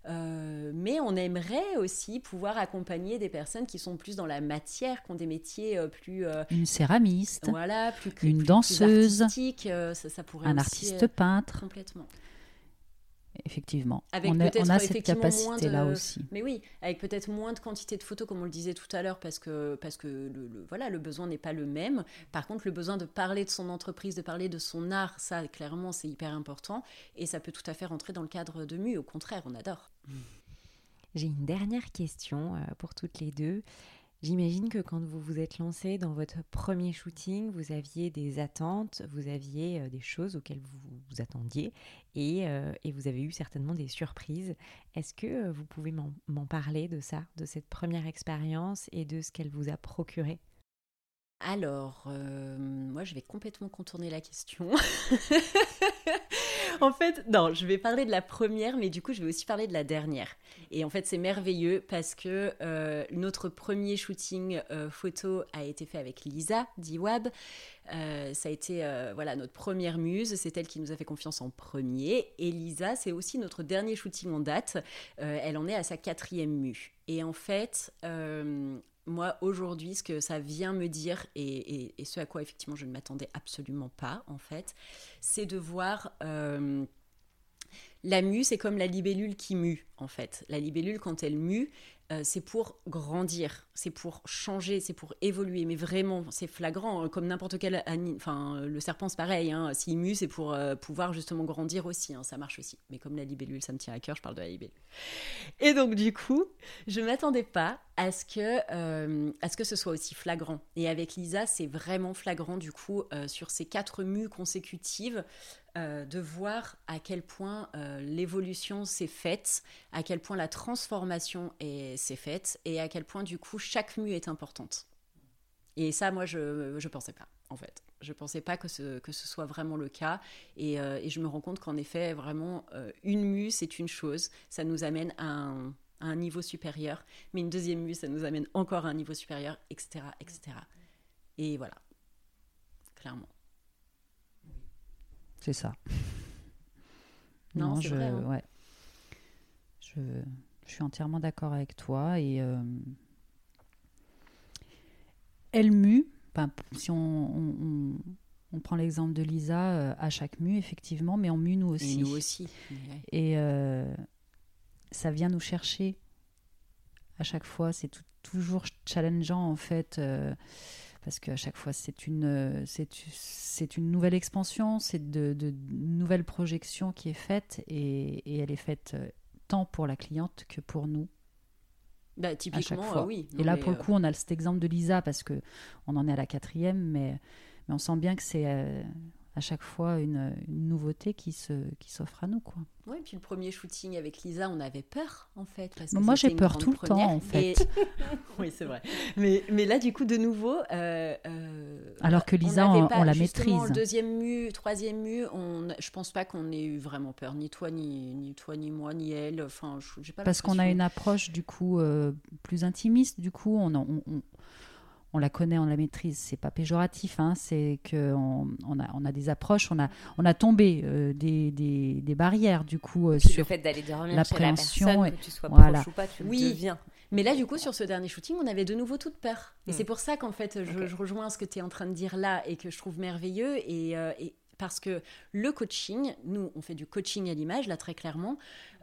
mais on aimerait aussi pouvoir accompagner des personnes qui sont plus dans la matière, qui ont des métiers plus une céramiste, voilà, plus, une danseuse, ça, ça, pourrait un artiste peintre, complètement effectivement. Avec on, a, cette capacité-là aussi. Mais oui, avec peut-être moins de quantité de photos, comme on le disait tout à l'heure, parce que, parce que le, voilà, le besoin n'est pas le même. Par contre, le besoin de parler de son entreprise, de parler de son art, ça, clairement, c'est hyper important. Et ça peut tout à fait rentrer dans le cadre de MU. Au contraire, on adore. J'ai une dernière question euh, pour toutes les deux. J'imagine que quand vous vous êtes lancé dans votre premier shooting, vous aviez des attentes, vous aviez euh, des choses auxquelles vous vous attendiez et, euh, et vous avez eu certainement des surprises. Est-ce que euh, vous pouvez m'en parler de ça, de cette première expérience et de ce qu'elle vous a procuré? Alors, euh, moi, je vais complètement contourner la question. en fait, non, je vais parler de la première, mais du coup, je vais aussi parler de la dernière. Et en fait, c'est merveilleux parce que euh, notre premier shooting euh, photo a été fait avec Lisa d'Iwab. ça a été voilà notre première muse, c'est elle qui nous a fait confiance en premier. Et Lisa, c'est aussi notre dernier shooting en date. elle en est à sa quatrième mue. Et en fait, moi, aujourd'hui, ce que ça vient me dire, et, ce à quoi effectivement je ne m'attendais absolument pas, en fait, c'est de voir euh, la mue, c'est comme la libellule qui mue, en fait. La libellule, quand elle mue, euh, c'est pour grandir, c'est pour changer, c'est pour évoluer. Mais vraiment, c'est flagrant, hein, comme n'importe quel Enfin, le serpent, c'est pareil. Hein. S'il mue, c'est pour euh, pouvoir justement grandir aussi. Hein. ça marche aussi. Mais comme la libellule, ça me tient à cœur, je parle de la libellule. Et donc, du coup, je m'attendais pas à ce que euh, à ce que ce soit aussi flagrant. Et avec Lisa, c'est vraiment flagrant du coup sur ces quatre mues consécutives. De voir à quel point l'évolution s'est faite, à quel point la transformation s'est faite et à quel point du coup chaque mue est importante. Et ça, moi, je ne pensais pas, en fait. Je pensais pas que ce, que ce soit vraiment le cas. Et, euh, je me rends compte qu'en effet, vraiment, euh, une mue, c'est une chose. Ça nous amène à un, à un, niveau supérieur. Mais une deuxième mue, ça nous amène encore à un niveau supérieur, etc. etc. Et voilà. Clairement. C'est ça. Non, non je, vrai, hein. ouais. je, je suis entièrement d'accord avec toi. Et euh, elle mue, si on, prend l'exemple de Lisa, euh, à chaque mue, effectivement, mais on mue nous aussi. Et nous aussi. Et euh, ça vient nous chercher à chaque fois. C'est toujours challengeant, en fait. Parce qu'à chaque fois, c'est une, c'est, une nouvelle expansion, c'est de, de, nouvelle projection qui est faite et, et elle est faite tant pour la cliente que pour nous. Bah, à chaque typiquement, fois. euh, oui. Et là, pour le euh, coup, on a cet exemple de Lisa parce que on en est à la quatrième, mais, mais on sent bien que c'est euh, à chaque fois une, une nouveauté qui se qui s'offre à nous, quoi. Ouais, puis le premier shooting avec Lisa, on avait peur en fait. Parce que Moi, j'ai peur tout le temps, en fait. Et- oui, c'est vrai. Mais, mais là, du coup, de nouveau. euh, euh, Alors que Lisa, on- pas- on la maîtrise. Le deuxième mu, troisième mu, on, je pense pas qu'on ait eu vraiment peur, ni toi, ni, ni toi, ni moi, ni elle. Enfin, je- j'ai pas Parce qu'on a une approche du coup euh, plus intimiste, du coup on, on, on- on la connaît, on la maîtrise. C'est pas péjoratif, hein, c'est que on, on a, on a des approches, on a, on a tombé euh, des, des, des barrières du coup euh, Puis le sur. fait d'aller dormir chez la l'appréhension personne, et- que tu sois voilà. proche ou pas, tu le Oui. deviens. Mais là, du coup, sur ce dernier shooting, on avait de nouveau toute peur. Et Mm. c'est pour ça qu'en fait, je, rejoins ce que tu es en train de dire là et que je trouve merveilleux. Et, euh, et parce que le coaching, nous, on fait du coaching à l'image, là, très clairement.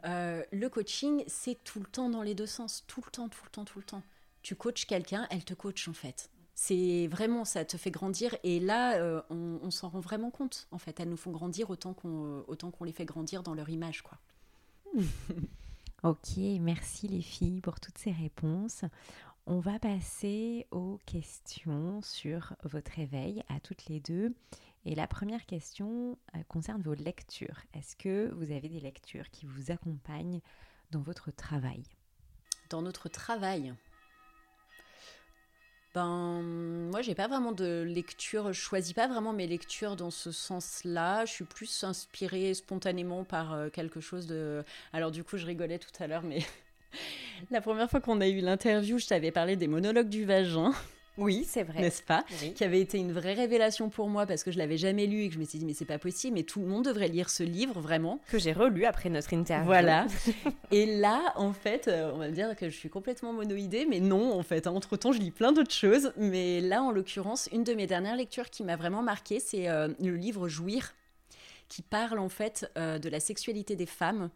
Euh, le coaching, c'est tout le temps dans les deux sens. Tout le temps, tout le temps, tout le temps. Tu coaches quelqu'un, elle te coach, en fait. C'est vraiment, ça te fait grandir. Et là, euh, on, on s'en rend vraiment compte, en fait. Elles nous font grandir autant qu'on euh, autant qu'on les fait grandir dans leur image, quoi. Ok, merci les filles pour toutes ces réponses. On va passer aux questions sur votre réveil à toutes les deux. Et la première question euh, concerne vos lectures. Est-ce que vous avez des lectures qui vous accompagnent dans votre travail? Dans notre travail? Ben, moi, j'ai pas vraiment de lecture. Je choisis pas vraiment mes lectures dans ce sens-là. Je suis plus inspirée spontanément par euh, quelque chose de. Alors, du coup, je rigolais tout à l'heure, mais la première fois qu'on a eu l'interview, je t'avais parlé des monologues du vagin, Oui, c'est vrai. n'est-ce pas Oui. Qui avait été une vraie révélation pour moi parce que je l'avais jamais lu et que je me suis dit, mais c'est pas possible, mais tout le monde devrait lire ce livre, vraiment. Que j'ai relu après notre interview. Voilà. Et là, en fait, euh, on va me dire que je suis complètement monoïdée, mais non, en fait. Entre temps, je lis plein d'autres choses. Mais là, en l'occurrence, une de mes dernières lectures qui m'a vraiment marquée, c'est euh, le livre Jouir qui parle en fait euh, de la sexualité des femmes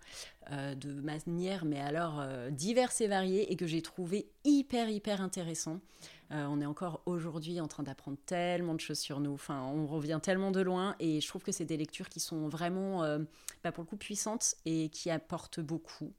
euh, de manière mais alors euh, diverses et variées et que j'ai trouvé hyper hyper intéressant. On est encore aujourd'hui en train d'apprendre tellement de choses sur nous. Enfin, on revient tellement de loin et je trouve que c'est des lectures qui sont vraiment, bah, pour le coup, puissantes et qui apportent beaucoup.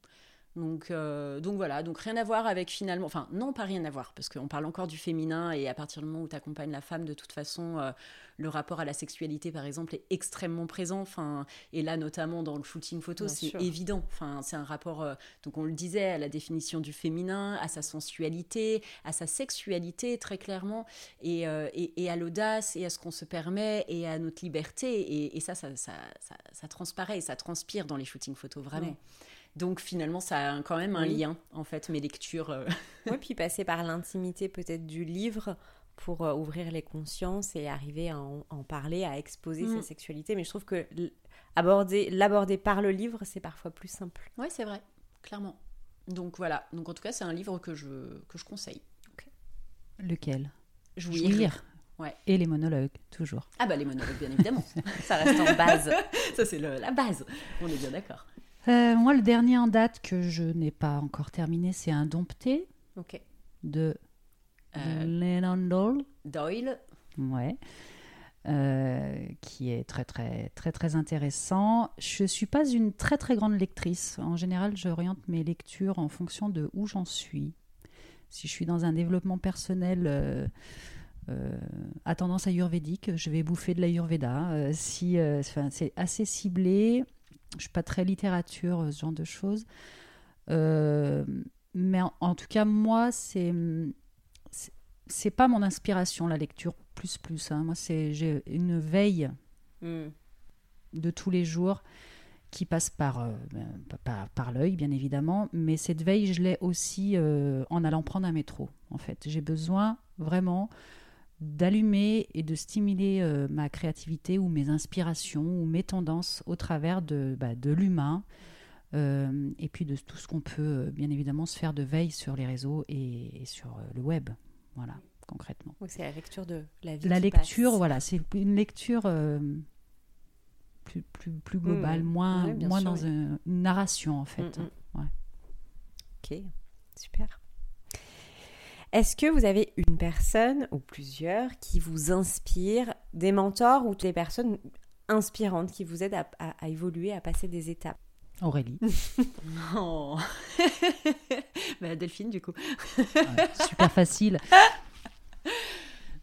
Donc, euh, donc voilà, donc rien à voir avec finalement, enfin non pas rien à voir, parce qu'on parle encore du féminin et à partir du moment où tu accompagnes la femme, de toute façon, euh, le rapport à la sexualité par exemple est extrêmement présent, enfin, et là notamment dans le shooting photo, c'est évident, enfin, c'est un rapport, euh, donc on le disait, à la définition du féminin, à sa sensualité, à sa sexualité très clairement, et, et, et à l'audace, et à ce qu'on se permet, et à notre liberté, et, et ça ça, ça, ça, ça transparaît, ça transpire dans les shootings photos, vraiment. Ouais. Donc finalement, ça a quand même un Oui. lien, en fait, mes lectures. euh. Oui, puis passer par l'intimité peut-être du livre pour euh, ouvrir les consciences et arriver à en, en parler, à exposer Mm. sa sexualité. Mais je trouve que l'aborder par le livre, c'est parfois plus simple. Ouais, c'est vrai, clairement. Donc voilà, donc en tout cas, c'est un livre que je, que je conseille. Lequel? Jouir. Jouir. Ouais. Et les monologues, toujours. Ah bah les monologues, bien évidemment. Ça reste en base. Ça, c'est le- la base. On est bien d'accord. Euh, moi, le dernier en date que je n'ai pas encore terminé, c'est Un dompté ok. de Euh, Lennon. Doyle, Ouais. Euh, qui est très très très très intéressant. Je suis pas une très très grande lectrice. En général, j'oriente mes lectures en fonction de où j'en suis. Si je suis dans un développement personnel euh, à tendance ayurvédique, je vais bouffer de l'ayurveda. Euh, si, euh, c'est assez ciblé. Je suis pas très littérature, ce genre de choses. Euh, mais en, en tout cas, moi, c'est c'est- pas mon inspiration la lecture plus plus. hein. Moi, c'est j'ai une veille Mm. de tous les jours qui passe par, euh, ben, par, par- par l'œil, bien évidemment, mais cette veille, je l'ai aussi euh, en allant prendre un métro, en fait. J'ai besoin vraiment d'allumer et de stimuler euh, ma créativité ou mes inspirations ou mes tendances au travers de, bah, de l'humain euh, et puis de tout ce qu'on peut, euh, bien évidemment, se faire de veille sur les réseaux et, et sur le web. Voilà, concrètement. Oui, c'est la lecture de la vie. La lecture, passe. voilà, c'est une lecture euh, plus, plus, plus globale, Mmh. moins, moins sûr, dans oui. une narration en fait. Mm, mm. Ouais. Ok, super. Est-ce que vous avez une personne ou plusieurs qui vous inspirent, des mentors ou des personnes inspirantes qui vous aident à, à- à évoluer, à passer des étapes? Aurélie. Oh. bah, Delphine, du coup. Ouais, super facile.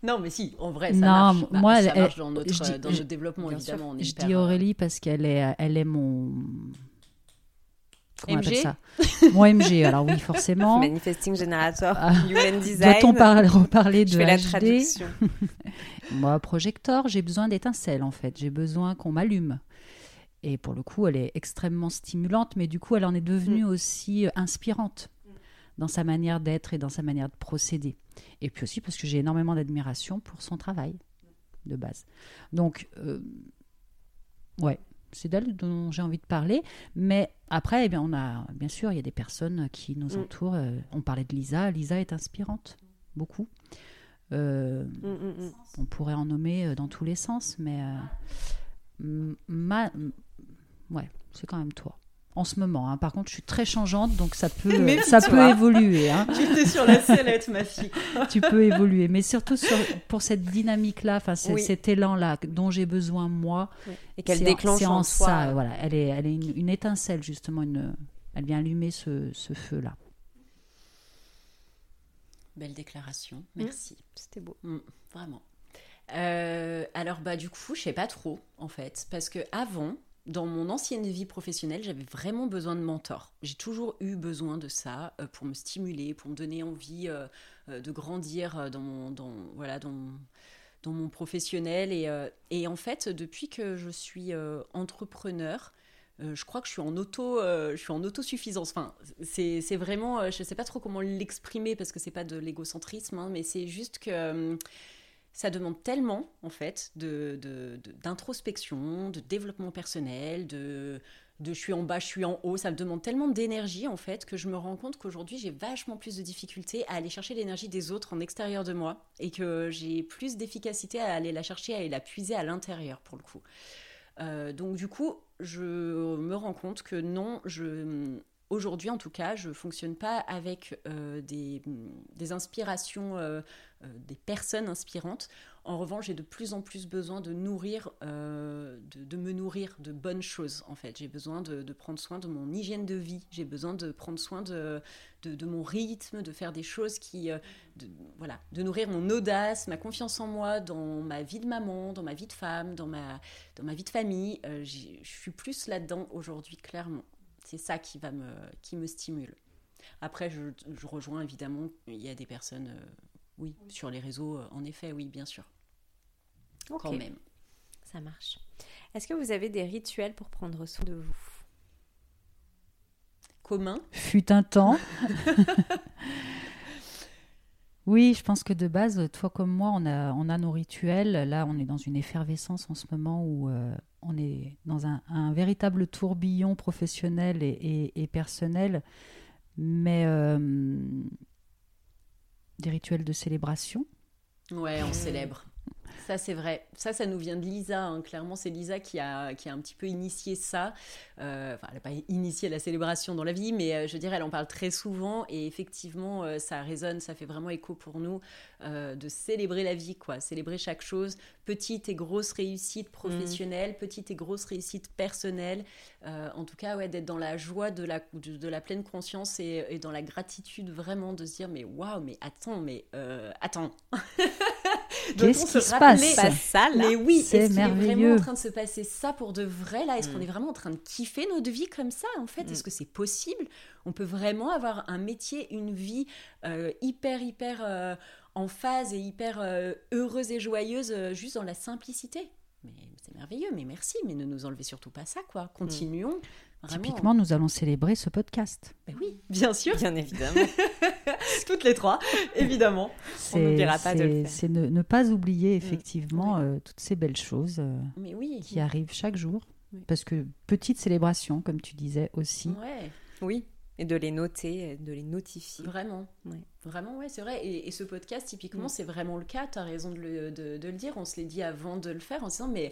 Non, mais si, en vrai, ça Non, marche. Bah, moi, ça elle- marche dans notre, je dis- dans je- notre développement, évidemment. on est Je hyper, dis euh, Aurélie parce qu'elle est, elle est mon. Comment on appelle MG? ça? Mon MG, alors oui, forcément. Manifesting Generator, Ah. Human Design. Doit-on par- reparler de Je fais la HD traduction. Moi, projecteur, j'ai besoin d'étincelles en fait. J'ai besoin qu'on m'allume. Et pour le coup, elle est extrêmement stimulante, mais du coup, elle en est devenue Mm. aussi euh, inspirante dans sa manière d'être et dans sa manière de procéder. Et puis aussi parce que j'ai énormément d'admiration pour son travail de base. Donc, euh, ouais, c'est d'elle dont j'ai envie de parler. Mais après, eh bien, on a, bien sûr, il y a des personnes qui nous Mm. entourent. Euh, On parlait de Lisa. Lisa est inspirante, beaucoup. Euh, Mm, mm, on pourrait en nommer euh, dans tous les sens, mais euh, ma, ouais, c'est quand même toi. En ce moment, hein. par contre, je suis très changeante, donc ça peut, euh, ça peut évoluer. hein. J'étais sur la sellette, ma fille. tu peux évoluer, mais surtout sur- pour cette dynamique-là, enfin Oui. cet élan-là dont j'ai besoin moi. Et qu'elle déclenche en, en soi. ça, voilà. Elle est, elle est une, une étincelle justement, une, elle vient allumer ce, ce feu-là. Belle déclaration, merci. C'était beau. Mm, vraiment. Euh, alors bah du coup, je sais pas trop en fait, parce que avant, dans mon ancienne vie professionnelle, j'avais vraiment besoin de mentors. J'ai toujours eu besoin de ça euh, pour me stimuler, pour me donner envie euh, euh, de grandir dans mon, voilà, dans, dans mon professionnel. Et, et en fait, depuis que je suis entrepreneur, je crois que je suis en auto, je suis en autosuffisance. Enfin, c'est vraiment, je sais pas trop comment l'exprimer parce que c'est pas de l'égocentrisme, hein, mais c'est juste que ça demande tellement en fait de de- de- d'introspection, de, développement personnel, de de je suis en bas, je suis en haut. Ça me demande tellement d'énergie en fait que je me rends compte qu'aujourd'hui j'ai vachement plus de difficultés à aller chercher l'énergie des autres en extérieur de moi et que j'ai plus d'efficacité à aller la chercher, à aller la puiser à l'intérieur pour le coup. Euh, donc du coup, je me rends compte que non, je aujourd'hui en tout cas, je fonctionne pas avec euh, des, inspirations, euh, euh, des personnes inspirantes. En revanche, j'ai de plus en plus besoin de nourrir, de, me nourrir de bonnes choses en fait. J'ai besoin de, prendre soin de mon hygiène de vie. J'ai besoin de prendre soin de, de, mon rythme, de faire des choses qui, voilà, de nourrir mon audace, ma confiance en moi dans ma vie de maman, dans ma vie de femme, dans ma dans ma vie de famille, je suis plus là-dedans aujourd'hui, clairement. C'est ça qui, va me, qui me stimule. Après, je, je rejoins évidemment, il y a des personnes, euh, oui, sur les réseaux, euh, en effet, oui, bien sûr, Ok, quand même. ça marche. Est-ce que vous avez des rituels pour prendre soin de vous? Commun, Fut un temps. oui, je pense que de base, toi comme moi, on a, on a nos rituels. Là, on est dans une effervescence en ce moment où euh, on est dans un, véritable tourbillon professionnel et, personnel, mais euh, des rituels de célébration. ouais, on célèbre. Ça, c'est vrai. Ça, ça nous vient de Lisa. hein. Clairement, c'est Lisa qui a, qui a un petit peu initié ça. Euh, Enfin, elle n'a pas initié la célébration dans la vie, mais euh, je dirais, elle en parle très souvent. Et effectivement, euh, ça résonne, ça fait vraiment écho pour nous euh, de célébrer la vie, quoi. Célébrer chaque chose, petite et grosse réussite professionnelle, petite et grosse réussite personnelle. Euh, en tout cas, ouais, d'être dans la joie de la, de, de la pleine conscience et, et dans la gratitude vraiment de se dire, mais waouh, mais attends, mais attends. Qu'est-ce qui se rappeler- passe Pas ça, là. mais oui, C'est est-ce qu'il est vraiment en train de se passer ça pour de vrai là? Est-ce qu'on Mm. est vraiment en train de kiffer notre vie comme ça en fait? Mm. Est-ce que c'est possible? On peut vraiment avoir un métier, une vie euh, hyper hyper euh, en phase et hyper euh, heureuse et joyeuse euh, juste dans la simplicité? Mais c'est merveilleux, mais merci, mais ne nous enlevez surtout pas ça quoi. Continuons. Vraiment. Typiquement, nous allons célébrer ce podcast. Ben oui, bien sûr, Bien évidemment. toutes les trois, évidemment. C'est n'oubliera pas de le faire. c'est ne, ne pas oublier effectivement Oui. euh, toutes ces belles choses euh, Mais oui. qui arrivent chaque jour. Oui. Parce que petite célébration, comme tu disais aussi. Ouais. oui. Et de les noter, de les notifier. Vraiment. Ouais. Vraiment, ouais, c'est vrai. Et, et ce podcast, typiquement, Mm. c'est vraiment le cas. Tu as raison de le, de- de le dire. On se l'est dit avant de le faire en se disant, mais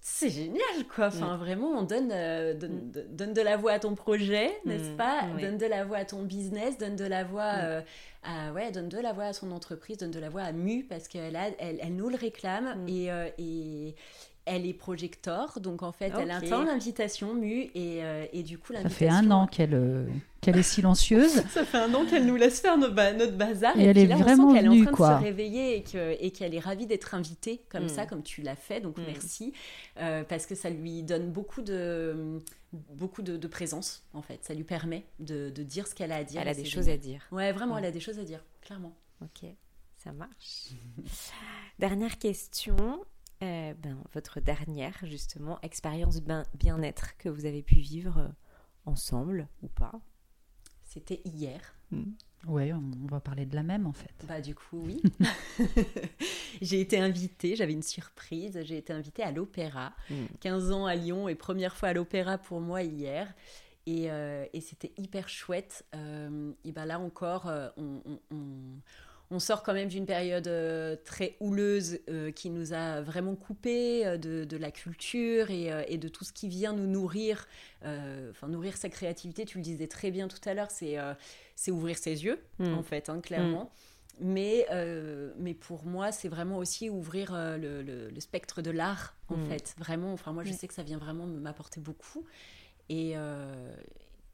c'est génial, quoi. Enfin, vraiment, on donne, euh, donne, de- donne de la voix à ton projet, n'est-ce Mm. pas? Donne de la voix à ton business, donne de la voix Mm. euh, à, ouais, donne de la voix à son entreprise, donne de la voix à Mu parce qu'elle elle, elle nous le réclame. Mm. Et, euh, et elle est projector, donc en fait, elle Ok. attend l'invitation Mu et, euh, et du coup Ça l'invitation. fait un an qu'elle euh, qu'elle est silencieuse. Ça fait un an qu'elle nous laisse faire notre, ba- notre bazar. Et elle puis est là, on sent vraiment qu'elle est en train quoi. de se réveiller et que- et qu'elle est ravie d'être invitée comme Mm. ça, comme tu l'as fait. Donc Mm. merci. Euh, parce que ça lui donne beaucoup de, beaucoup de, de présence, en fait. Ça lui permet de, de dire ce qu'elle a à dire. Elle a des choses à dire. Ouais, vraiment, elle a des choses à dire, clairement. Ok, ça marche. Dernière question. Euh, ben, votre dernière, justement, expérience ben- bien-être que vous avez pu vivre euh, ensemble ou pas C'était hier. Ouais, on va parler de la même en fait. Bah du coup oui. j'ai été invitée, j'avais une surprise, j'ai été invitée à l'opéra. Mm. 15 ans à Lyon et première fois à l'opéra pour moi hier. Et, euh, et c'était hyper chouette. Euh, et ben là encore, on, on- on- on sort quand même d'une période euh, très houleuse euh, qui nous a vraiment coupé euh, de, de la culture et, euh, et de tout ce qui vient nous nourrir. Enfin, nourrir sa créativité, tu le disais très bien tout à l'heure, c'est c'est ouvrir ses yeux, Mm. en fait, hein, clairement. Mais, euh, mais pour moi, c'est vraiment aussi ouvrir le, le- le spectre de l'art, en Mm. fait. Vraiment, enfin, moi, je sais que ça vient vraiment m'apporter beaucoup. Et,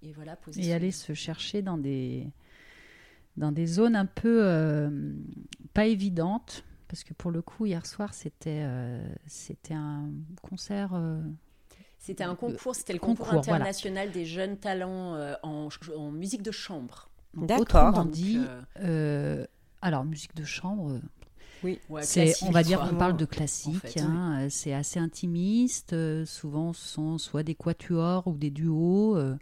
et voilà, poser Et aller se chercher dans des, dans des zones un peu euh, pas évidentes. Parce que pour le coup, hier soir, c'était euh, c'était un concert. euh, C'était un concours, c'était le concours, concours voilà. international des jeunes talents euh, en, musique de chambre. donc, D'accord. Dit, alors musique de chambre, Oui. ouais, c'est, classique, on va dire qu'on parle de classique. fait, hein, C'est assez intimiste. euh, souvent, ce sont soit des quatuors ou des duos. euh,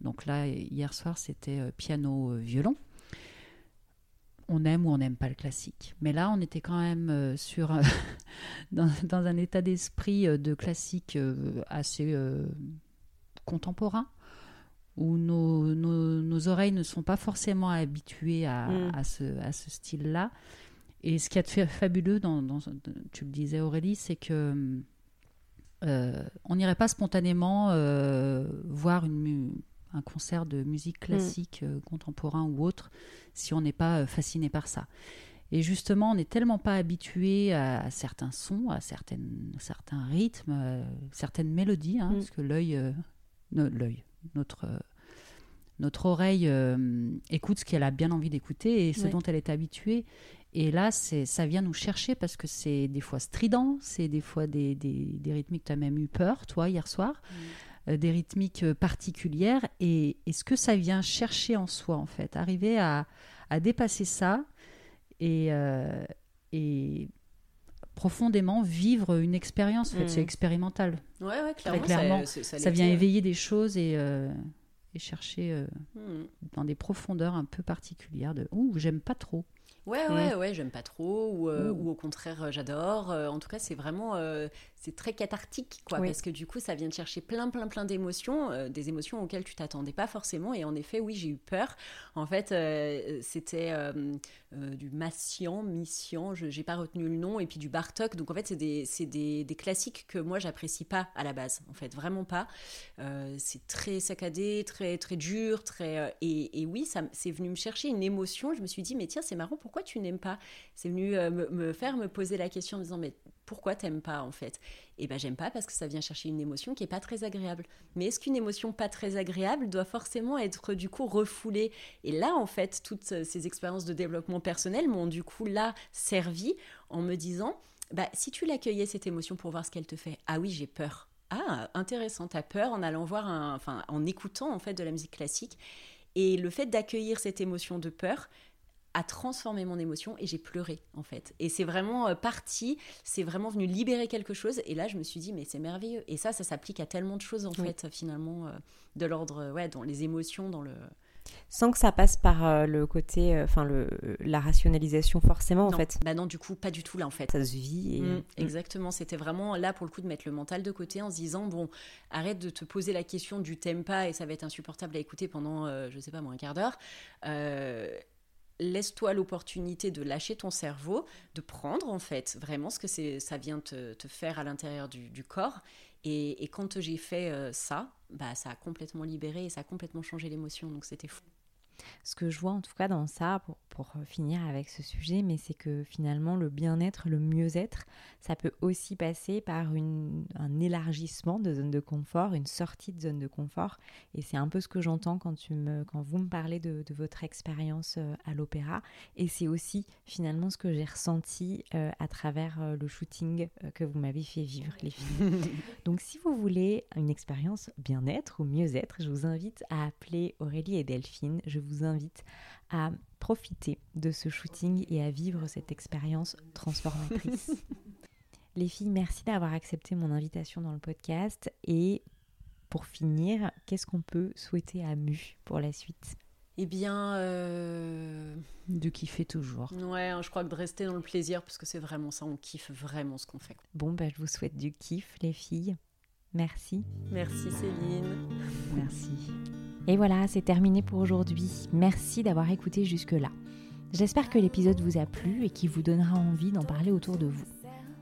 donc là, hier soir, c'était euh, piano, euh, violon. On aime ou on n'aime pas le classique. Mais là, on était quand même euh, sur un- dans, dans un état d'esprit euh, de classique euh, assez euh, contemporain, où nos, nos- nos oreilles ne sont pas forcément habituées à, Mm. à ce, à ce style-là. Et ce qui est fa- fabuleux, dans, dans- tu le disais Aurélie, c'est que euh, on n'irait pas spontanément euh, voir une un concert de musique classique, euh, contemporain ou autre, si on n'est pas euh, fasciné par ça. Et justement, on n'est tellement pas habitué à, à certains sons, à certaines, certains rythmes, euh, certaines mélodies, hein, Mm. parce que l'œil, euh, no- l'œil, notre euh, notre oreille écoute ce qu'elle a bien envie d'écouter et ce Ouais. dont elle est habituée. Et là, c'est, ça vient nous chercher parce que c'est des fois strident, c'est des fois des, des, des rythmiques, tu as même eu peur, toi, hier soir, euh, des rythmiques euh, particulières. Et, et ce que ça vient chercher en soi, en fait, arriver à, à dépasser ça et, euh, et profondément vivre une expérience, en fait, Mm. c'est expérimental. Ouais, ouais, clairement. clairement, ça, ça, Ça vient éveiller des choses et, euh, et chercher euh, Hmm. dans des profondeurs un peu particulières de ouh j'aime pas trop Ouais, ouais, ouais, j'aime pas trop, ou, euh, Mm. ou au contraire, euh, j'adore. Euh, en tout cas, c'est vraiment, euh, c'est très cathartique, quoi, Oui. parce que du coup, ça vient de chercher plein, plein, plein d'émotions, euh, des émotions auxquelles tu t'attendais pas forcément. Et en effet, oui, j'ai eu peur. En fait, c'était du Massian, Missian, je j'ai pas retenu le nom, et puis du Bartok. Donc en fait, c'est des, des, des classiques que moi, j'apprécie pas à la base, en fait, vraiment pas. C'est très saccadé, très, très dur, très. et, et oui, ça, c'est venu me chercher une émotion. Je me suis dit, mais tiens, c'est marrant, pourquoi tu n'aimes pas? C'est venu euh, me, faire me poser la question en me disant, mais pourquoi t'aimes pas en fait? Et ben j'aime pas parce que ça vient chercher une émotion qui est pas très agréable. Mais est-ce qu'une émotion pas très agréable doit forcément être du coup refoulée? Et là, en fait, toutes euh, ces expériences de développement personnel m'ont du coup là servi en me disant, bah si tu l'accueillais cette émotion pour voir ce qu'elle te fait, ah oui, j'ai peur. Ah, intéressant, t'as peur en allant voir enfin, en écoutant en fait de la musique classique. Et le fait d'accueillir cette émotion de peur a transformé mon émotion et j'ai pleuré en fait. Et c'est vraiment euh, parti, c'est vraiment venu libérer quelque chose. Et là, je me suis dit, mais c'est merveilleux. Et ça, ça s'applique à tellement de choses en Oui. fait, finalement, euh, de l'ordre, euh, ouais, dans les émotions, dans le. Sans que ça passe par le côté, enfin le la rationalisation forcément en fait. bah non, du coup, pas du tout là en fait. Ça se vit et Mm, exactement, c'était vraiment là pour le coup de mettre le mental de côté en se disant bon, arrête de te poser la question du t'aimes pas et ça va être insupportable à écouter pendant, euh, je sais pas moi, un quart d'heure. Euh, Laisse-toi l'opportunité de lâcher ton cerveau, de prendre en fait vraiment ce que ça vient te, te faire à l'intérieur du, du corps. Et, et quand j'ai fait euh, ça, bah, ça a complètement libéré et ça a complètement changé l'émotion, donc c'était fou. Ce que je vois en tout cas dans ça, pour, pour finir avec ce sujet, mais c'est que finalement le bien-être, le mieux-être, ça peut aussi passer par une, un élargissement de zone de confort, une sortie de zone de confort. Et c'est un peu ce que j'entends quand, tu me, quand vous me parlez de, de votre expérience euh, à l'opéra. Et c'est aussi finalement ce que j'ai ressenti euh, à travers euh, le shooting euh, que vous m'avez fait vivre, les filles. Donc si vous voulez une expérience bien-être ou mieux-être, je vous invite à appeler Aurélie et Delphine. Je vous invite à profiter de ce shooting et à vivre cette expérience transformatrice. Les filles, merci d'avoir accepté mon invitation dans le podcast. Et pour finir, qu'est-ce qu'on peut souhaiter à Mu pour la suite? Eh bien, euh, De kiffer toujours. ouais, je crois que de rester dans le plaisir, parce que c'est vraiment ça, on kiffe vraiment ce qu'on fait. Bon, bah, je vous souhaite du kiff, les filles. Merci. Merci Céline. Merci. Et voilà, c'est terminé pour aujourd'hui. Merci d'avoir écouté jusque-là. J'espère que l'épisode vous a plu et qu'il vous donnera envie d'en parler autour de vous.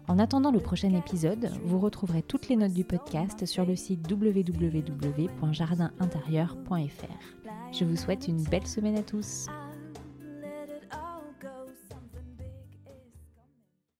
En attendant le prochain épisode, vous retrouverez toutes les notes du podcast sur le site www.jardinintérieur.fr. Je vous souhaite une belle semaine à tous.